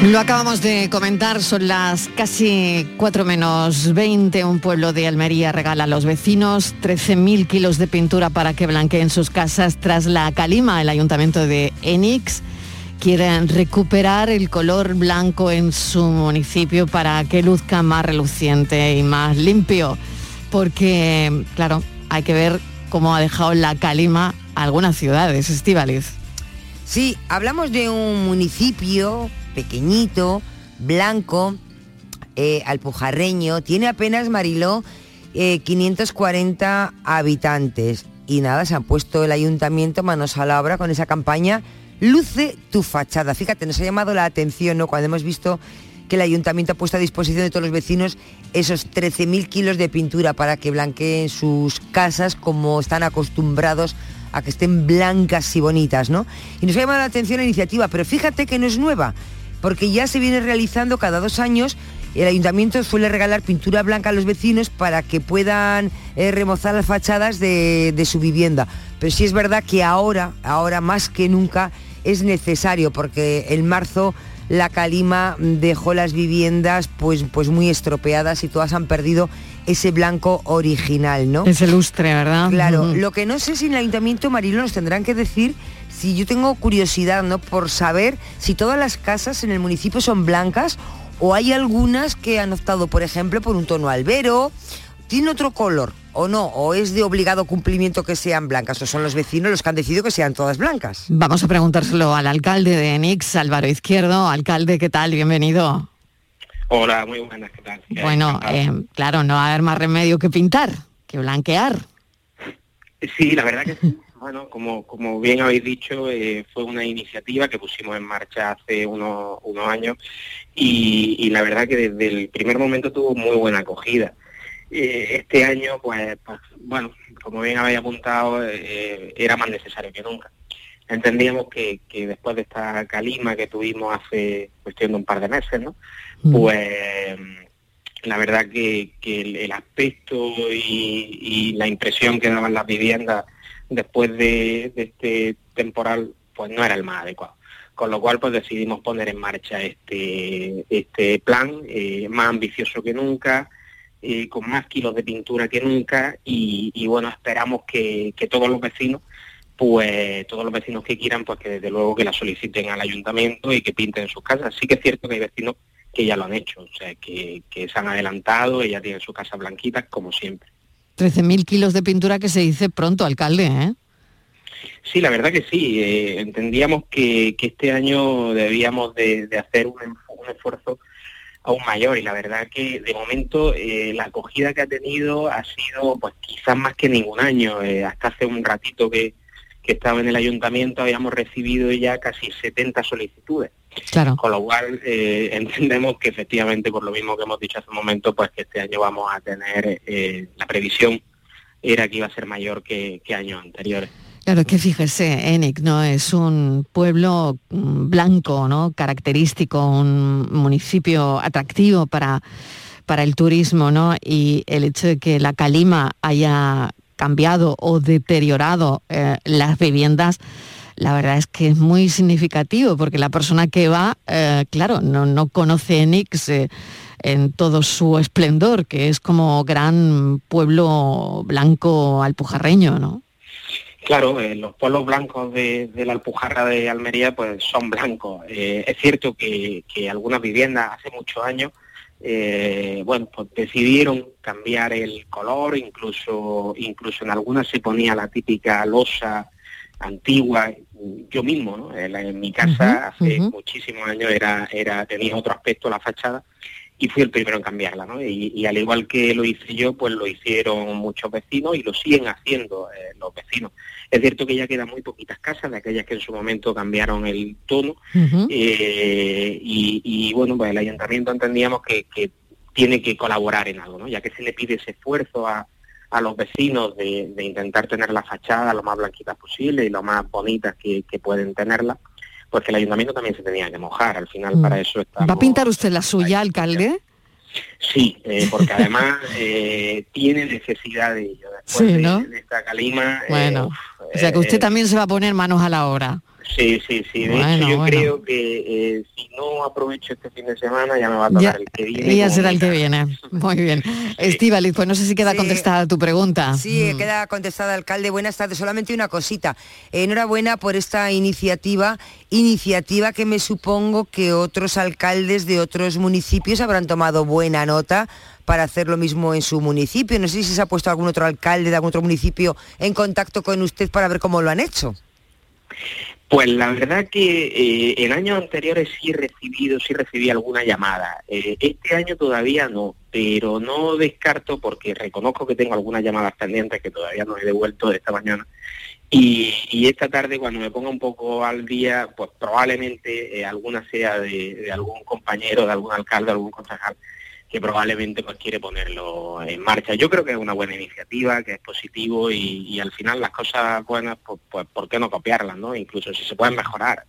Lo acabamos de comentar, son las casi 4 menos 20. Un pueblo de Almería regala a los vecinos 13.000 kilos de pintura para que blanqueen sus casas tras la calima. El ayuntamiento de Enix quieren recuperar el color blanco en su municipio para que luzca más reluciente y más limpio. Porque, claro, hay que ver cómo ha dejado la calima algunas ciudades, Estivaliz. Sí, hablamos de un municipio pequeñito, blanco, eh, alpujarreño, tiene apenas Mariló eh, 540 habitantes. Y nada, se han puesto el ayuntamiento manos a la obra con esa campaña Luce tu fachada. Fíjate, nos ha llamado la atención, ¿no? Cuando hemos visto que el ayuntamiento ha puesto a disposición de todos los vecinos esos 13.000 kilos de pintura para que blanqueen sus casas como están acostumbrados a que estén blancas y bonitas, ¿no? Y nos ha llamado la atención la iniciativa, pero fíjate que no es nueva, porque ya se viene realizando cada dos años. El ayuntamiento suele regalar pintura blanca a los vecinos para que puedan eh, remozar las fachadas de, de su vivienda. Pero sí es verdad que ahora, ahora más que nunca, es necesario, porque en marzo la calima dejó las viviendas pues, pues muy estropeadas y todas han perdido ese blanco original, ¿no? Ese lustre, ¿verdad? Claro, lo que no sé si en el Ayuntamiento Marilo nos tendrán que decir si yo tengo curiosidad, ¿no? Por saber si todas las casas en el municipio son blancas o hay algunas que han optado, por ejemplo, por un tono albero, tiene otro color o no, o es de obligado cumplimiento que sean blancas, o son los vecinos los que han decidido que sean todas blancas. Vamos a preguntárselo al alcalde de Enix, Álvaro Izquierdo. Alcalde, ¿qué tal? Bienvenido. Hola, muy buenas, ¿qué tal? Bueno, eh, claro, no va a haber más remedio que pintar, que blanquear. Sí, la verdad que sí. Bueno, como, como bien habéis dicho, eh, fue una iniciativa que pusimos en marcha hace unos, unos años y, y la verdad que desde el primer momento tuvo muy buena acogida. Eh, este año, pues, pues, bueno, como bien habéis apuntado, eh, era más necesario que nunca. Entendíamos que, que después de esta calima que tuvimos hace cuestión de un par de meses, ¿no? Pues la verdad que, que el, el aspecto y, y la impresión que daban las viviendas después de, de este temporal pues no era el más adecuado. Con lo cual pues decidimos poner en marcha este, este plan eh, más ambicioso que nunca, eh, con más kilos de pintura que nunca y, y, bueno, esperamos que, que todos los vecinos pues todos los vecinos que quieran, pues que desde luego que la soliciten al ayuntamiento y que pinten sus casas. Sí que es cierto que hay vecinos que ya lo han hecho, o sea, que, que se han adelantado y ya tienen sus casas blanquitas como siempre. 13.000 kilos de pintura que se dice pronto, alcalde, ¿eh? Sí, la verdad que sí. eh, entendíamos que, que este año debíamos de, de hacer un, un esfuerzo aún mayor y la verdad que de momento eh, la acogida que ha tenido ha sido pues quizás más que ningún año. Eh, hasta hace un ratito que, que estaba en el ayuntamiento habíamos recibido ya casi 70 solicitudes. Claro. Con lo cual eh, entendemos que efectivamente, por lo mismo que hemos dicho hace un momento, pues que este año vamos a tener, eh, la previsión era que iba a ser mayor que, que años anteriores. Claro, que fíjese, Enic, ¿no? Es un pueblo mm, blanco, ¿no? Característico, un municipio atractivo para, para el turismo, ¿no? Y el hecho de que la calima haya cambiado o deteriorado eh, las viviendas, la verdad es que es muy significativo, porque la persona que va, eh, claro, no, no conoce Enix en todo su esplendor, que es como gran pueblo blanco alpujarreño, ¿no? Claro, eh, los pueblos blancos de, de la Alpujarra de Almería pues son blancos. Eh, es cierto que, que algunas viviendas hace muchos años, eh, bueno, pues decidieron cambiar el color, incluso, incluso en algunas se ponía la típica losa antigua. Yo mismo, ¿no? En, la- en mi casa hace muchísimos años era, era, tenía otro aspecto la fachada y fui el primero en cambiarla, ¿no? Y, y al igual que lo hice yo, pues lo hicieron muchos vecinos y lo siguen haciendo eh, los vecinos. Es cierto que ya quedan muy poquitas casas de aquellas que en su momento cambiaron el tono eh, y, y, bueno, pues el ayuntamiento entendíamos que, que tiene que colaborar en algo, ¿no? Ya que se le pide ese esfuerzo a, a los vecinos de, de intentar tener la fachada lo más blanquitas posible y lo más bonitas que, que pueden tenerla, pues que el ayuntamiento también se tenía que mojar. Al final Mm. para eso está ¿Va a pintar usted la suya, alcalde? Sí, eh, porque además eh, tiene necesidad de ello. Después Sí, ¿no? de, esta calima, eh, Bueno, o sea que usted eh, también se va a poner manos a la obra. Sí, sí, sí. De Bueno, hecho, yo bueno. creo que eh, si no aprovecho este fin de semana ya me va a tocar Ya, el que viene. ya será el que viene. Muy bien. Estíbaliz, pues no sé si queda contestada tu pregunta. Sí, Mm. queda contestada, alcalde. Buenas tardes. Solamente una cosita. Enhorabuena por esta iniciativa, iniciativa que me supongo que otros alcaldes de otros municipios habrán tomado buena nota para hacer lo mismo en su municipio. No sé si se ha puesto algún otro alcalde de algún otro municipio en contacto con usted para ver cómo lo han hecho. Pues la verdad que eh, en años anteriores sí he recibido, sí recibí alguna llamada. Eh, este año todavía no, pero no descarto porque reconozco que tengo algunas llamadas pendientes que todavía no he devuelto de esta mañana. Y, esta tarde cuando me ponga un poco al día, pues probablemente eh, alguna sea de, de algún compañero, de algún alcalde, algún concejal que probablemente pues quiere ponerlo en marcha. Yo creo que es una buena iniciativa, que es positivo y, y al final las cosas buenas, pues, pues ¿por qué no copiarlas, no? Incluso si se pueden mejorar.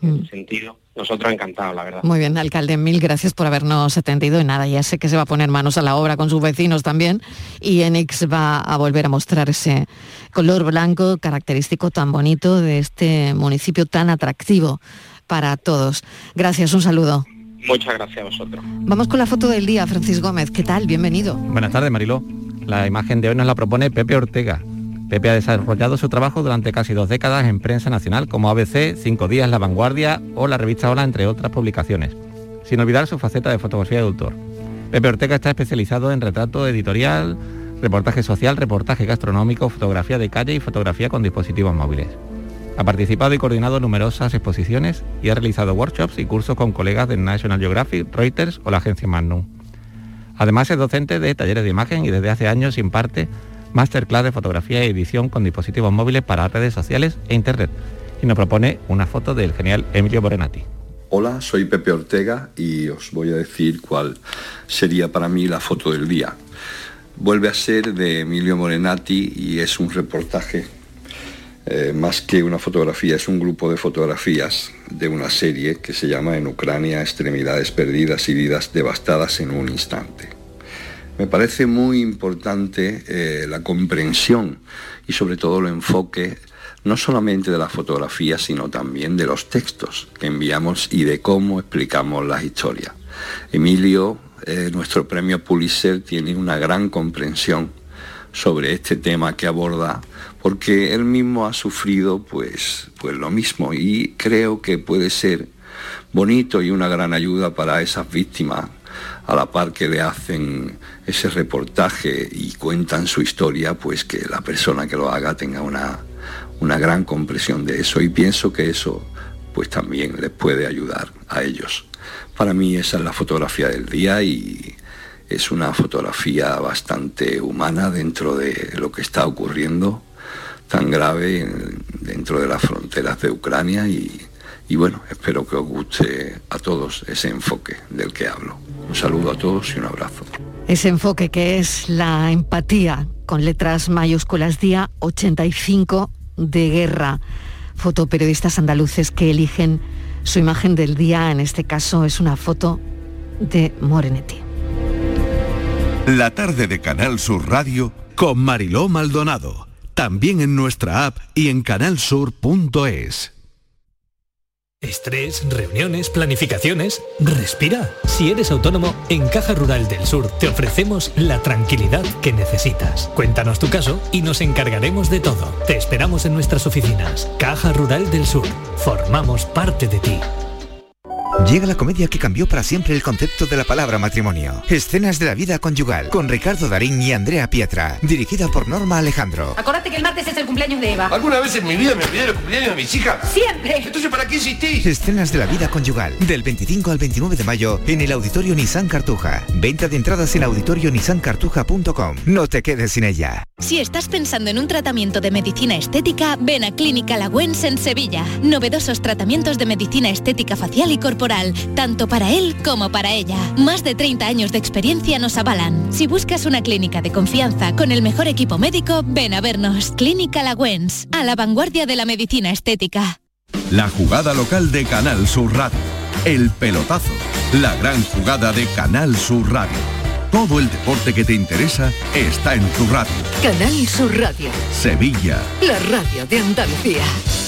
En ese sentido, nosotros encantados, la verdad. Muy bien, alcalde, mil gracias por habernos atendido. Y nada, ya sé que se va a poner manos a la obra con sus vecinos también. Y Enix va a volver a mostrar ese color blanco característico tan bonito de este municipio tan atractivo para todos. Gracias, un saludo. Muchas gracias a vosotros. Vamos con la foto del día, Francis Gómez. ¿Qué tal? Bienvenido. Buenas tardes, Mariló. La imagen de hoy nos la propone Pepe Ortega. Pepe ha desarrollado su trabajo durante casi dos décadas en prensa nacional como ABC, Cinco Días, La Vanguardia o la revista Hola, entre otras publicaciones, sin olvidar su faceta de fotografía de autor. Pepe Ortega está especializado en retrato editorial, reportaje social, reportaje gastronómico, fotografía de calle y fotografía con dispositivos móviles. Ha participado y coordinado numerosas exposiciones y ha realizado workshops y cursos con colegas de National Geographic, Reuters o la agencia Magnum. Además es docente de talleres de imagen y desde hace años imparte masterclass de fotografía y edición con dispositivos móviles para redes sociales e internet y nos propone una foto del genial Emilio Borenati. Hola, soy Pepe Ortega y os voy a decir cuál sería para mí la foto del día. Vuelve a ser de Emilio Morenati y es un reportaje eh, más que una fotografía, es un grupo de fotografías de una serie que se llama En Ucrania, extremidades perdidas y vidas devastadas en un instante. Me parece muy importante eh, la comprensión y sobre todo el enfoque no solamente de la fotografía, sino también de los textos que enviamos y de cómo explicamos las historias. Emilio, eh, nuestro premio Pulitzer, tiene una gran comprensión sobre este tema que aborda porque él mismo ha sufrido pues, pues lo mismo y creo que puede ser bonito y una gran ayuda para esas víctimas a la par que le hacen ese reportaje y cuentan su historia, pues que la persona que lo haga tenga una, una gran comprensión de eso y pienso que eso pues también les puede ayudar a ellos. Para mí esa es la fotografía del día y es una fotografía bastante humana dentro de lo que está ocurriendo tan grave dentro de las fronteras de Ucrania y, bueno, espero que os guste a todos ese enfoque del que hablo. Un saludo a todos y un abrazo. Ese enfoque que es la empatía con letras mayúsculas día 85 de guerra. Fotoperiodistas andaluces que eligen su imagen del día, en este caso es una foto de Morenetti. La tarde de Canal Sur Radio con Mariló Maldonado también en nuestra app y en canalsur.es. Estrés, reuniones, planificaciones. Respira. Si eres autónomo, en Caja Rural del Sur te ofrecemos la tranquilidad que necesitas. Cuéntanos tu caso y nos encargaremos de todo. Te esperamos en nuestras oficinas. Caja Rural del Sur. Formamos parte de ti. Llega la comedia que cambió para siempre el concepto de la palabra matrimonio. Escenas de la vida conyugal, con Ricardo Darín y Andrea Pietra, dirigida por Norma Alejandro. Acordate que el martes es el cumpleaños de Eva. ¿Alguna vez en mi vida me olvidé el cumpleaños de mis hijas? ¡Siempre! Entonces, ¿para qué insistís? Escenas de la vida conyugal, del 25 al 29 de mayo en el Auditorio Nissan Cartuja. Venta de entradas en auditorionissancartuja.com. No te quedes sin ella. Si estás pensando en un tratamiento de medicina estética, ven a Clínica Lagüens en Sevilla. Novedosos tratamientos de medicina estética facial y corporal, tanto para él como para ella. Más de 30 años de experiencia nos avalan. Si buscas una clínica de confianza con el mejor equipo médico, ven a vernos. Clínica Lagüens, a la vanguardia de la medicina estética. La jugada local de Canal Sur Radio. El pelotazo. La gran jugada de Canal Sur Radio. Todo el deporte que te interesa está en tu radio. Canal Sur Radio, Sevilla. la radio de Andalucía.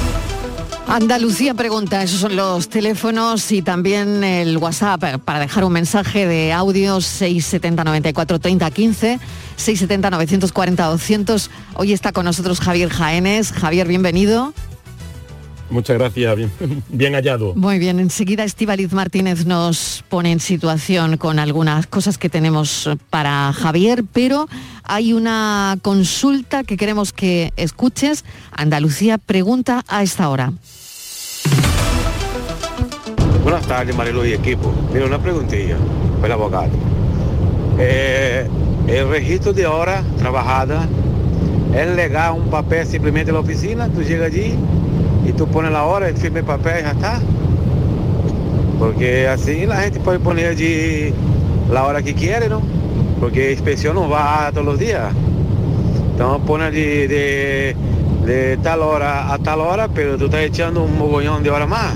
Andalucía pregunta, esos son los teléfonos y también el WhatsApp para dejar un mensaje de audio 670 94 30 15, 670 940 200. Hoy está con nosotros Javier Jaénes. Javier, bienvenido. Muchas gracias, bien, bien hallado. Muy bien, enseguida Estíbaliz Martínez nos pone en situación con algunas cosas que tenemos para Javier, pero hay una consulta que queremos que escuches. Andalucía pregunta a esta hora. Buenas tardes, Marilu y equipo. Mira, una preguntilla para el abogado. Eh, el registro de hora trabajada es legal un papel simplemente en la oficina, tú llegas allí y tú pones la hora, firma el papel y ya está. Porque así la gente puede poner allí la hora que quiere, ¿no? Porque inspección no va todos los días. Entonces pone allí de, de tal hora a tal hora, pero tú estás echando un mogollón de hora más.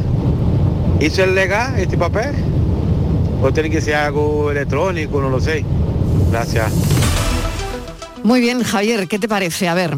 ¿Eso es legal, este papel? ¿O tiene que ser algo electrónico? No lo sé. Gracias. Muy bien, Javier, ¿qué te parece? A ver,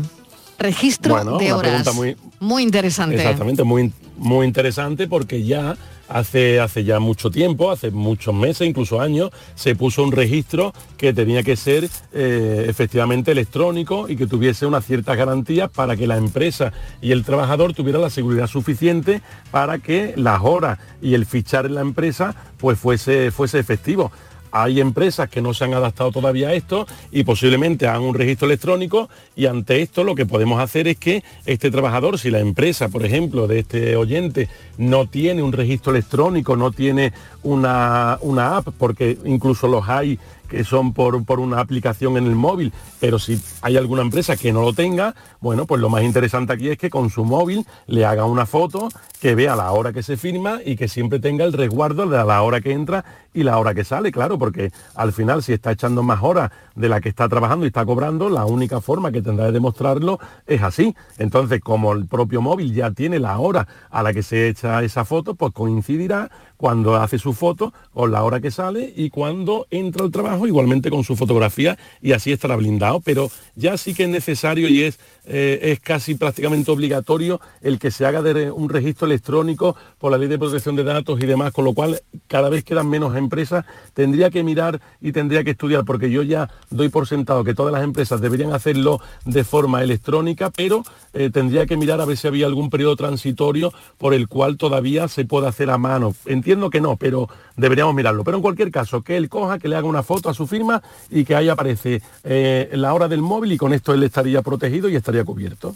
registro Bueno, de una horas. pregunta muy- muy interesante. Exactamente, muy, muy interesante porque ya hace, hace ya mucho tiempo, hace muchos meses, incluso años, se puso un registro que tenía que ser eh, efectivamente electrónico y que tuviese unas ciertas garantías para que la empresa y el trabajador tuvieran la seguridad suficiente para que las horas y el fichar en la empresa pues fuese, fuese efectivo. Hay empresas que no se han adaptado todavía a esto y posiblemente hagan un registro electrónico y ante esto lo que podemos hacer es que este trabajador, si la empresa, por ejemplo, de este oyente no tiene un registro electrónico, no tiene una, una app, porque incluso los hay que son por, por una aplicación en el móvil, pero si hay alguna empresa que no lo tenga, bueno, pues lo más interesante aquí es que con su móvil le haga una foto, que vea la hora que se firma y que siempre tenga el resguardo de la hora que entra y la hora que sale, claro, porque al final si está echando más horas de la que está trabajando y está cobrando, la única forma que tendrá de demostrarlo es así. Entonces, como el propio móvil ya tiene la hora a la que se echa esa foto, pues coincidirá cuando hace su foto con la hora que sale y cuando entra al trabajo igualmente con su fotografía y así estará blindado. Pero ya sí que es necesario y es, eh, es casi prácticamente obligatorio el que se haga de un registro electrónico por la ley de protección de datos y demás, con lo cual cada vez quedan menos empresas. Tendría que mirar y tendría que estudiar, porque yo ya doy por sentado que todas las empresas deberían hacerlo de forma electrónica, pero eh, tendría que mirar a ver si había algún periodo transitorio por el cual todavía se puede hacer a mano. Entiendo que no, pero deberíamos mirarlo. Pero en cualquier caso, que él coja, que le haga una foto a su firma y que ahí aparece eh, la hora del móvil y con esto él estaría protegido y estaría cubierto.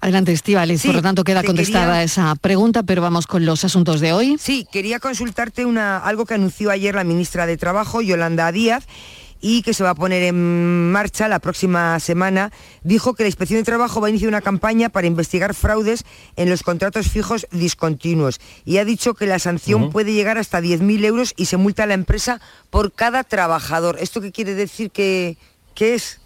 Adelante, Estíbaliz. Sí, Por lo tanto, queda te contestada quería- esa pregunta, pero vamos con los asuntos de hoy. Sí, quería consultarte una, algo que anunció ayer la ministra de Trabajo, Yolanda Díaz, y que se va a poner en marcha la próxima semana. Dijo que la Inspección de Trabajo va a iniciar una campaña para investigar fraudes en los contratos fijos discontinuos. Y ha dicho que la sanción puede llegar hasta 10.000 euros y se multa a la empresa por cada trabajador. ¿Esto qué quiere decir que, qué es?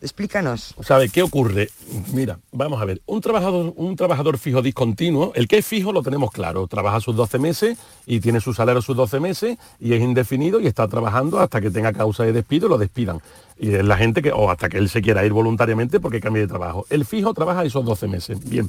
Explícanos. ¿Sabe qué ocurre? Mira, vamos a ver, un trabajador, un trabajador fijo discontinuo, el que es fijo lo tenemos claro, trabaja sus 12 meses y tiene su salario sus 12 meses y es indefinido y está trabajando hasta que tenga causa de despido y lo despidan. Y es la gente que, o hasta que él se quiera ir voluntariamente porque cambie de trabajo. El fijo trabaja esos 12 meses. Bien.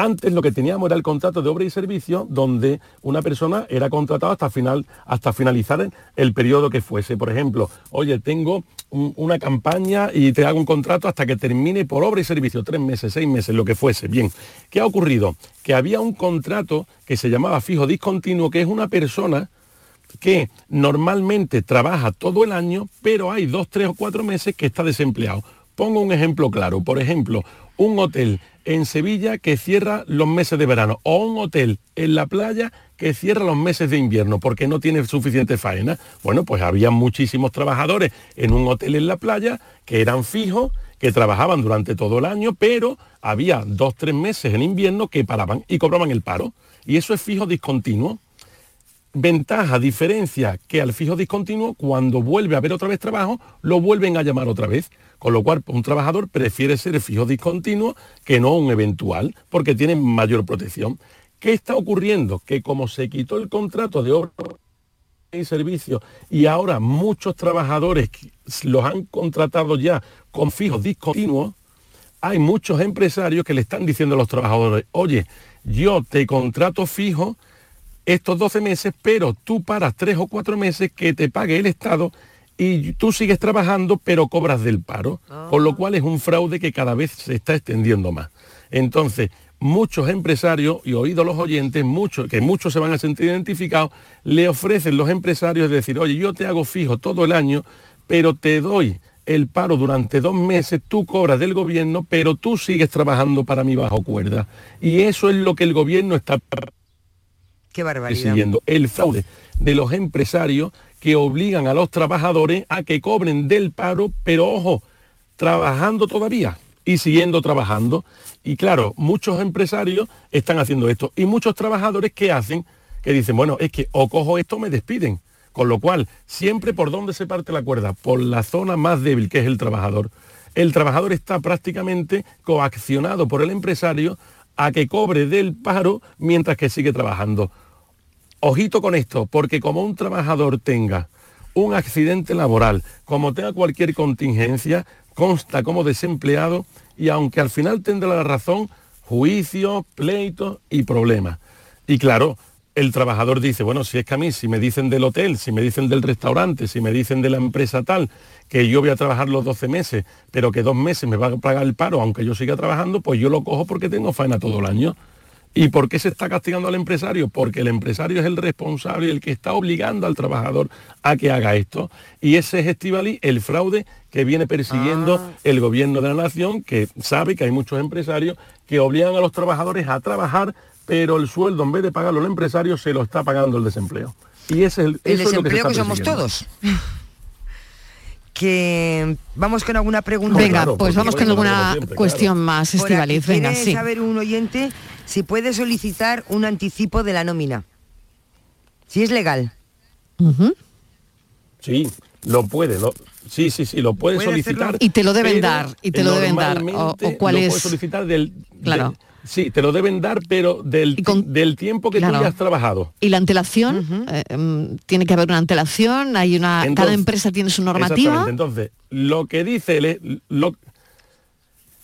Antes lo que teníamos era el contrato de obra y servicio, donde una persona era contratada hasta, final, hasta finalizar el periodo que fuese. Por ejemplo, oye, tengo un- una campaña y te hago un contrato hasta que termine por obra y servicio, tres meses, seis meses, lo que fuese. Bien, ¿qué ha ocurrido? Que había un contrato que se llamaba fijo discontinuo, que es una persona que normalmente trabaja todo el año, pero hay dos, tres o cuatro meses que está desempleado. Pongo un ejemplo claro. Por ejemplo, un hotel en Sevilla que cierra los meses de verano o un hotel en la playa que cierra los meses de invierno porque no tiene suficiente faena. Bueno, pues había muchísimos trabajadores en un hotel en la playa que eran fijos, que trabajaban durante todo el año, pero había dos, tres meses en invierno que paraban y cobraban el paro. Y eso es fijo discontinuo. Ventaja, diferencia, que al fijo discontinuo, cuando vuelve a haber otra vez trabajo, lo vuelven a llamar otra vez. Con lo cual, un trabajador prefiere ser fijo discontinuo que no un eventual, porque tiene mayor protección. ¿Qué está ocurriendo? Que como se quitó el contrato de obra y servicio y ahora muchos trabajadores los han contratado ya con fijos discontinuos, hay muchos empresarios que le están diciendo a los trabajadores, oye, yo te contrato fijo estos 12 meses, pero tú paras tres o cuatro meses que te pague el Estado y tú sigues trabajando, pero cobras del paro, con lo cual es un fraude que cada vez se está extendiendo más. Entonces, muchos empresarios, y oídos los oyentes, muchos, que muchos se van a sentir identificados, le ofrecen los empresarios decir, oye, yo te hago fijo todo el año, pero te doy el paro durante dos meses, tú cobras del gobierno, pero tú sigues trabajando para mí bajo cuerda. Y eso es lo que el gobierno está Qué barbaridad. siguiendo. El fraude de los empresarios que obligan a los trabajadores a que cobren del paro, pero ojo, trabajando todavía y siguiendo trabajando. Y claro, muchos empresarios están haciendo esto. Y muchos trabajadores que hacen, que dicen, bueno, es que o cojo esto me despiden. Con lo cual, siempre por dónde se parte la cuerda, por la zona más débil, que es el trabajador. El trabajador está prácticamente coaccionado por el empresario a que cobre del paro mientras que sigue trabajando. Ojito con esto, porque como un trabajador tenga un accidente laboral, como tenga cualquier contingencia, consta como desempleado y aunque al final tendrá la razón, juicio, pleito y problemas. Y claro, el trabajador dice, bueno, si es que a mí, si me dicen del hotel, si me dicen del restaurante, si me dicen de la empresa tal, que yo voy a trabajar los 12 meses, pero que dos meses me va a pagar el paro, aunque yo siga trabajando, pues yo lo cojo porque tengo faena todo el año. ¿Y por qué se está castigando al empresario? Porque el empresario es el responsable y el que está obligando al trabajador a que haga esto. Y ese es Estivali, el fraude que viene persiguiendo el gobierno de la nación, que sabe que hay muchos empresarios que obligan a los trabajadores a trabajar, pero el sueldo en vez de pagarlo el empresario se lo está pagando el desempleo. Y ese es el, El eso es lo que, se desempleo está que somos todos. que vamos con alguna pregunta. Venga, pues vamos con alguna cuestión más, Por aquí Estivaliz. Venga, sí. saber un oyente si puede solicitar un anticipo de la nómina. Si es legal. Sí, lo puede, lo- sí, sí, sí, lo puede, Puede solicitar. hacerlo. Y te lo deben dar, y te lo deben dar, o- o cuál lo es- puedes solicitar del, Claro. del- sí, te lo deben dar, pero del, del tiempo que Claro. tú ya has trabajado. ¿Y la antelación? Eh, em, tiene que haber una antelación, hay una, cada empresa tiene su normativa. Exactamente. Entonces, lo que dice lo,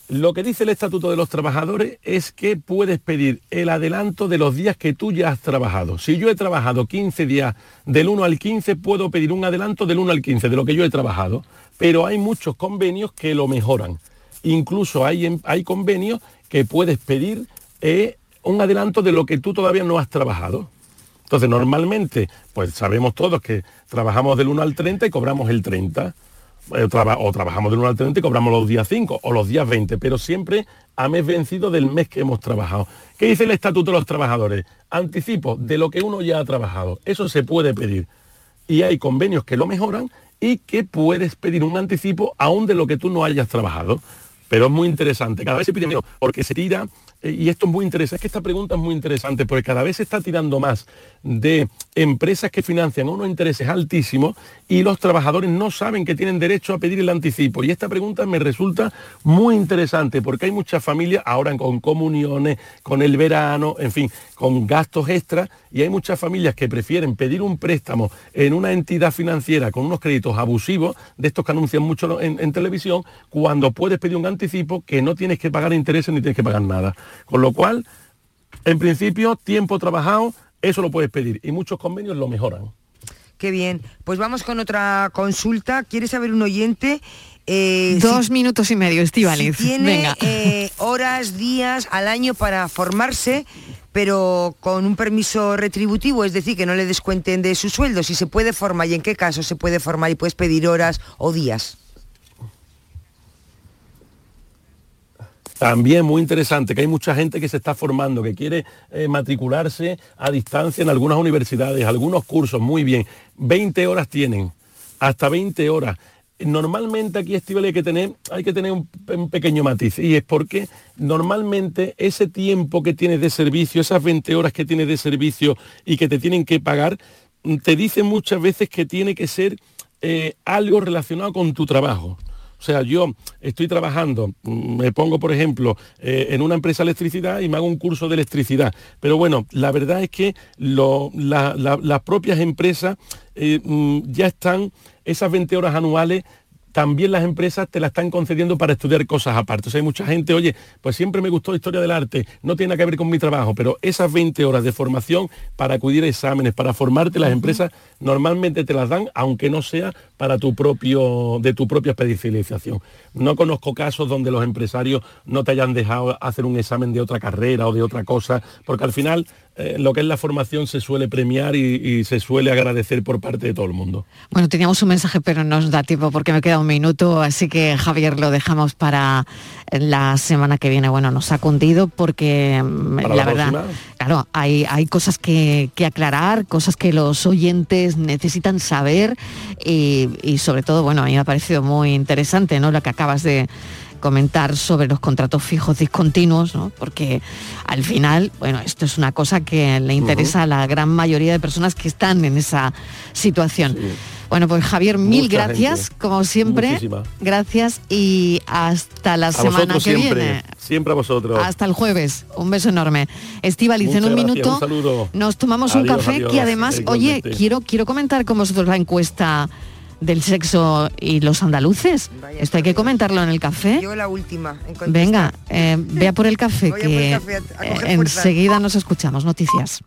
lo que dice el Estatuto de los Trabajadores es que puedes pedir el adelanto de los días que tú ya has trabajado. Si yo he trabajado 15 días del 1 al 15, puedo pedir un adelanto del 1 al 15 de lo que yo he trabajado. Pero hay muchos convenios que lo mejoran. Incluso hay, hay convenios que puedes pedir eh, un adelanto de lo que tú todavía no has trabajado. Entonces, normalmente, pues sabemos todos que trabajamos del 1 al 30 y cobramos el 30. Eh, o trabajamos del 1 al 30 y cobramos los días 5 o los días 20, pero siempre a mes vencido del mes que hemos trabajado. ¿Qué dice el Estatuto de los Trabajadores? Anticipo de lo que uno ya ha trabajado. Eso se puede pedir. Y hay convenios que lo mejoran y que puedes pedir un anticipo aún de lo que tú no hayas trabajado. Pero es muy interesante. Cada vez se pide menos porque se tira, eh, y esto es muy interesante, es que esta pregunta es muy interesante porque cada vez se está tirando más de empresas que financian unos intereses altísimos y los trabajadores no saben que tienen derecho a pedir el anticipo. Y esta pregunta me resulta muy interesante porque hay muchas familias ahora con comuniones, con el verano, en fin, con gastos extras y hay muchas familias que prefieren pedir un préstamo en una entidad financiera con unos créditos abusivos, de estos que anuncian mucho en, en televisión, cuando puedes pedir un anticipo que no tienes que pagar intereses ni tienes que pagar nada. Con lo cual, en principio, tiempo trabajado, eso lo puedes pedir y muchos convenios lo mejoran. Qué bien. Pues vamos con otra consulta. ¿Quiere saber un oyente? eh, Dos si- minutos y medio, Estivaliz. si tiene Venga. eh, horas, días al año para formarse, pero con un permiso retributivo, es decir, que no le descuenten de su sueldo, si se puede formar y en qué caso se puede formar y puedes pedir horas o días. También muy interesante que hay mucha gente que se está formando, que quiere eh, matricularse a distancia en algunas universidades, algunos cursos, muy bien. 20 horas tienen, hasta 20 horas. Normalmente aquí, Estíbal, hay que tener, hay que tener un, pequeño matiz y es porque normalmente ese tiempo que tienes de servicio, esas 20 horas que tienes de servicio y que te tienen que pagar, te dicen muchas veces que tiene que ser eh, algo relacionado con tu trabajo. O sea, yo estoy trabajando, mm, me pongo, por ejemplo, eh, en una empresa de electricidad y me hago un curso de electricidad. Pero bueno, la verdad es que lo- la- la- las propias empresas eh, mm, ya están, esas 20 horas anuales, también las empresas te la están concediendo para estudiar cosas aparte. O sea, hay mucha gente, oye, pues siempre me gustó historia del arte, no tiene nada que ver con mi trabajo, pero esas 20 horas de formación para acudir a exámenes, para formarte, las empresas normalmente te las dan, aunque no sea para tu propio, de tu propia especialización. No conozco casos donde los empresarios no te hayan dejado hacer un examen de otra carrera o de otra cosa, porque al final eh, lo que es la formación se suele premiar y, y se suele agradecer por parte de todo el mundo. Bueno, teníamos un mensaje, pero no nos da tiempo porque me queda un minuto, así que Javier lo dejamos para la semana que viene. Bueno, nos ha cundido porque mm, la, la verdad, claro, hay, hay cosas que, que aclarar, cosas que los oyentes necesitan saber y, y sobre todo, bueno, a mí me ha parecido muy interesante, ¿no? Lo que acabas de comentar sobre los contratos fijos discontinuos, ¿no? porque al final, bueno, esto es una cosa que le interesa a la gran mayoría de personas que están en esa situación. Bueno, pues Javier, mil gracias, gente. como siempre. Gracias y hasta la a semana que siempre, viene. siempre a vosotros. Hasta el jueves. Un beso enorme. Estivaliz, en un gracias, minuto un saludo. nos tomamos un café adiós, que además, oye, quiero, quiero comentar con vosotros la encuesta del sexo y los andaluces. Esto hay que comentarlo en el café. Yo la última. en. Venga, eh, vea por el café Voy a por que el café eh, enseguida nos escuchamos. Noticias.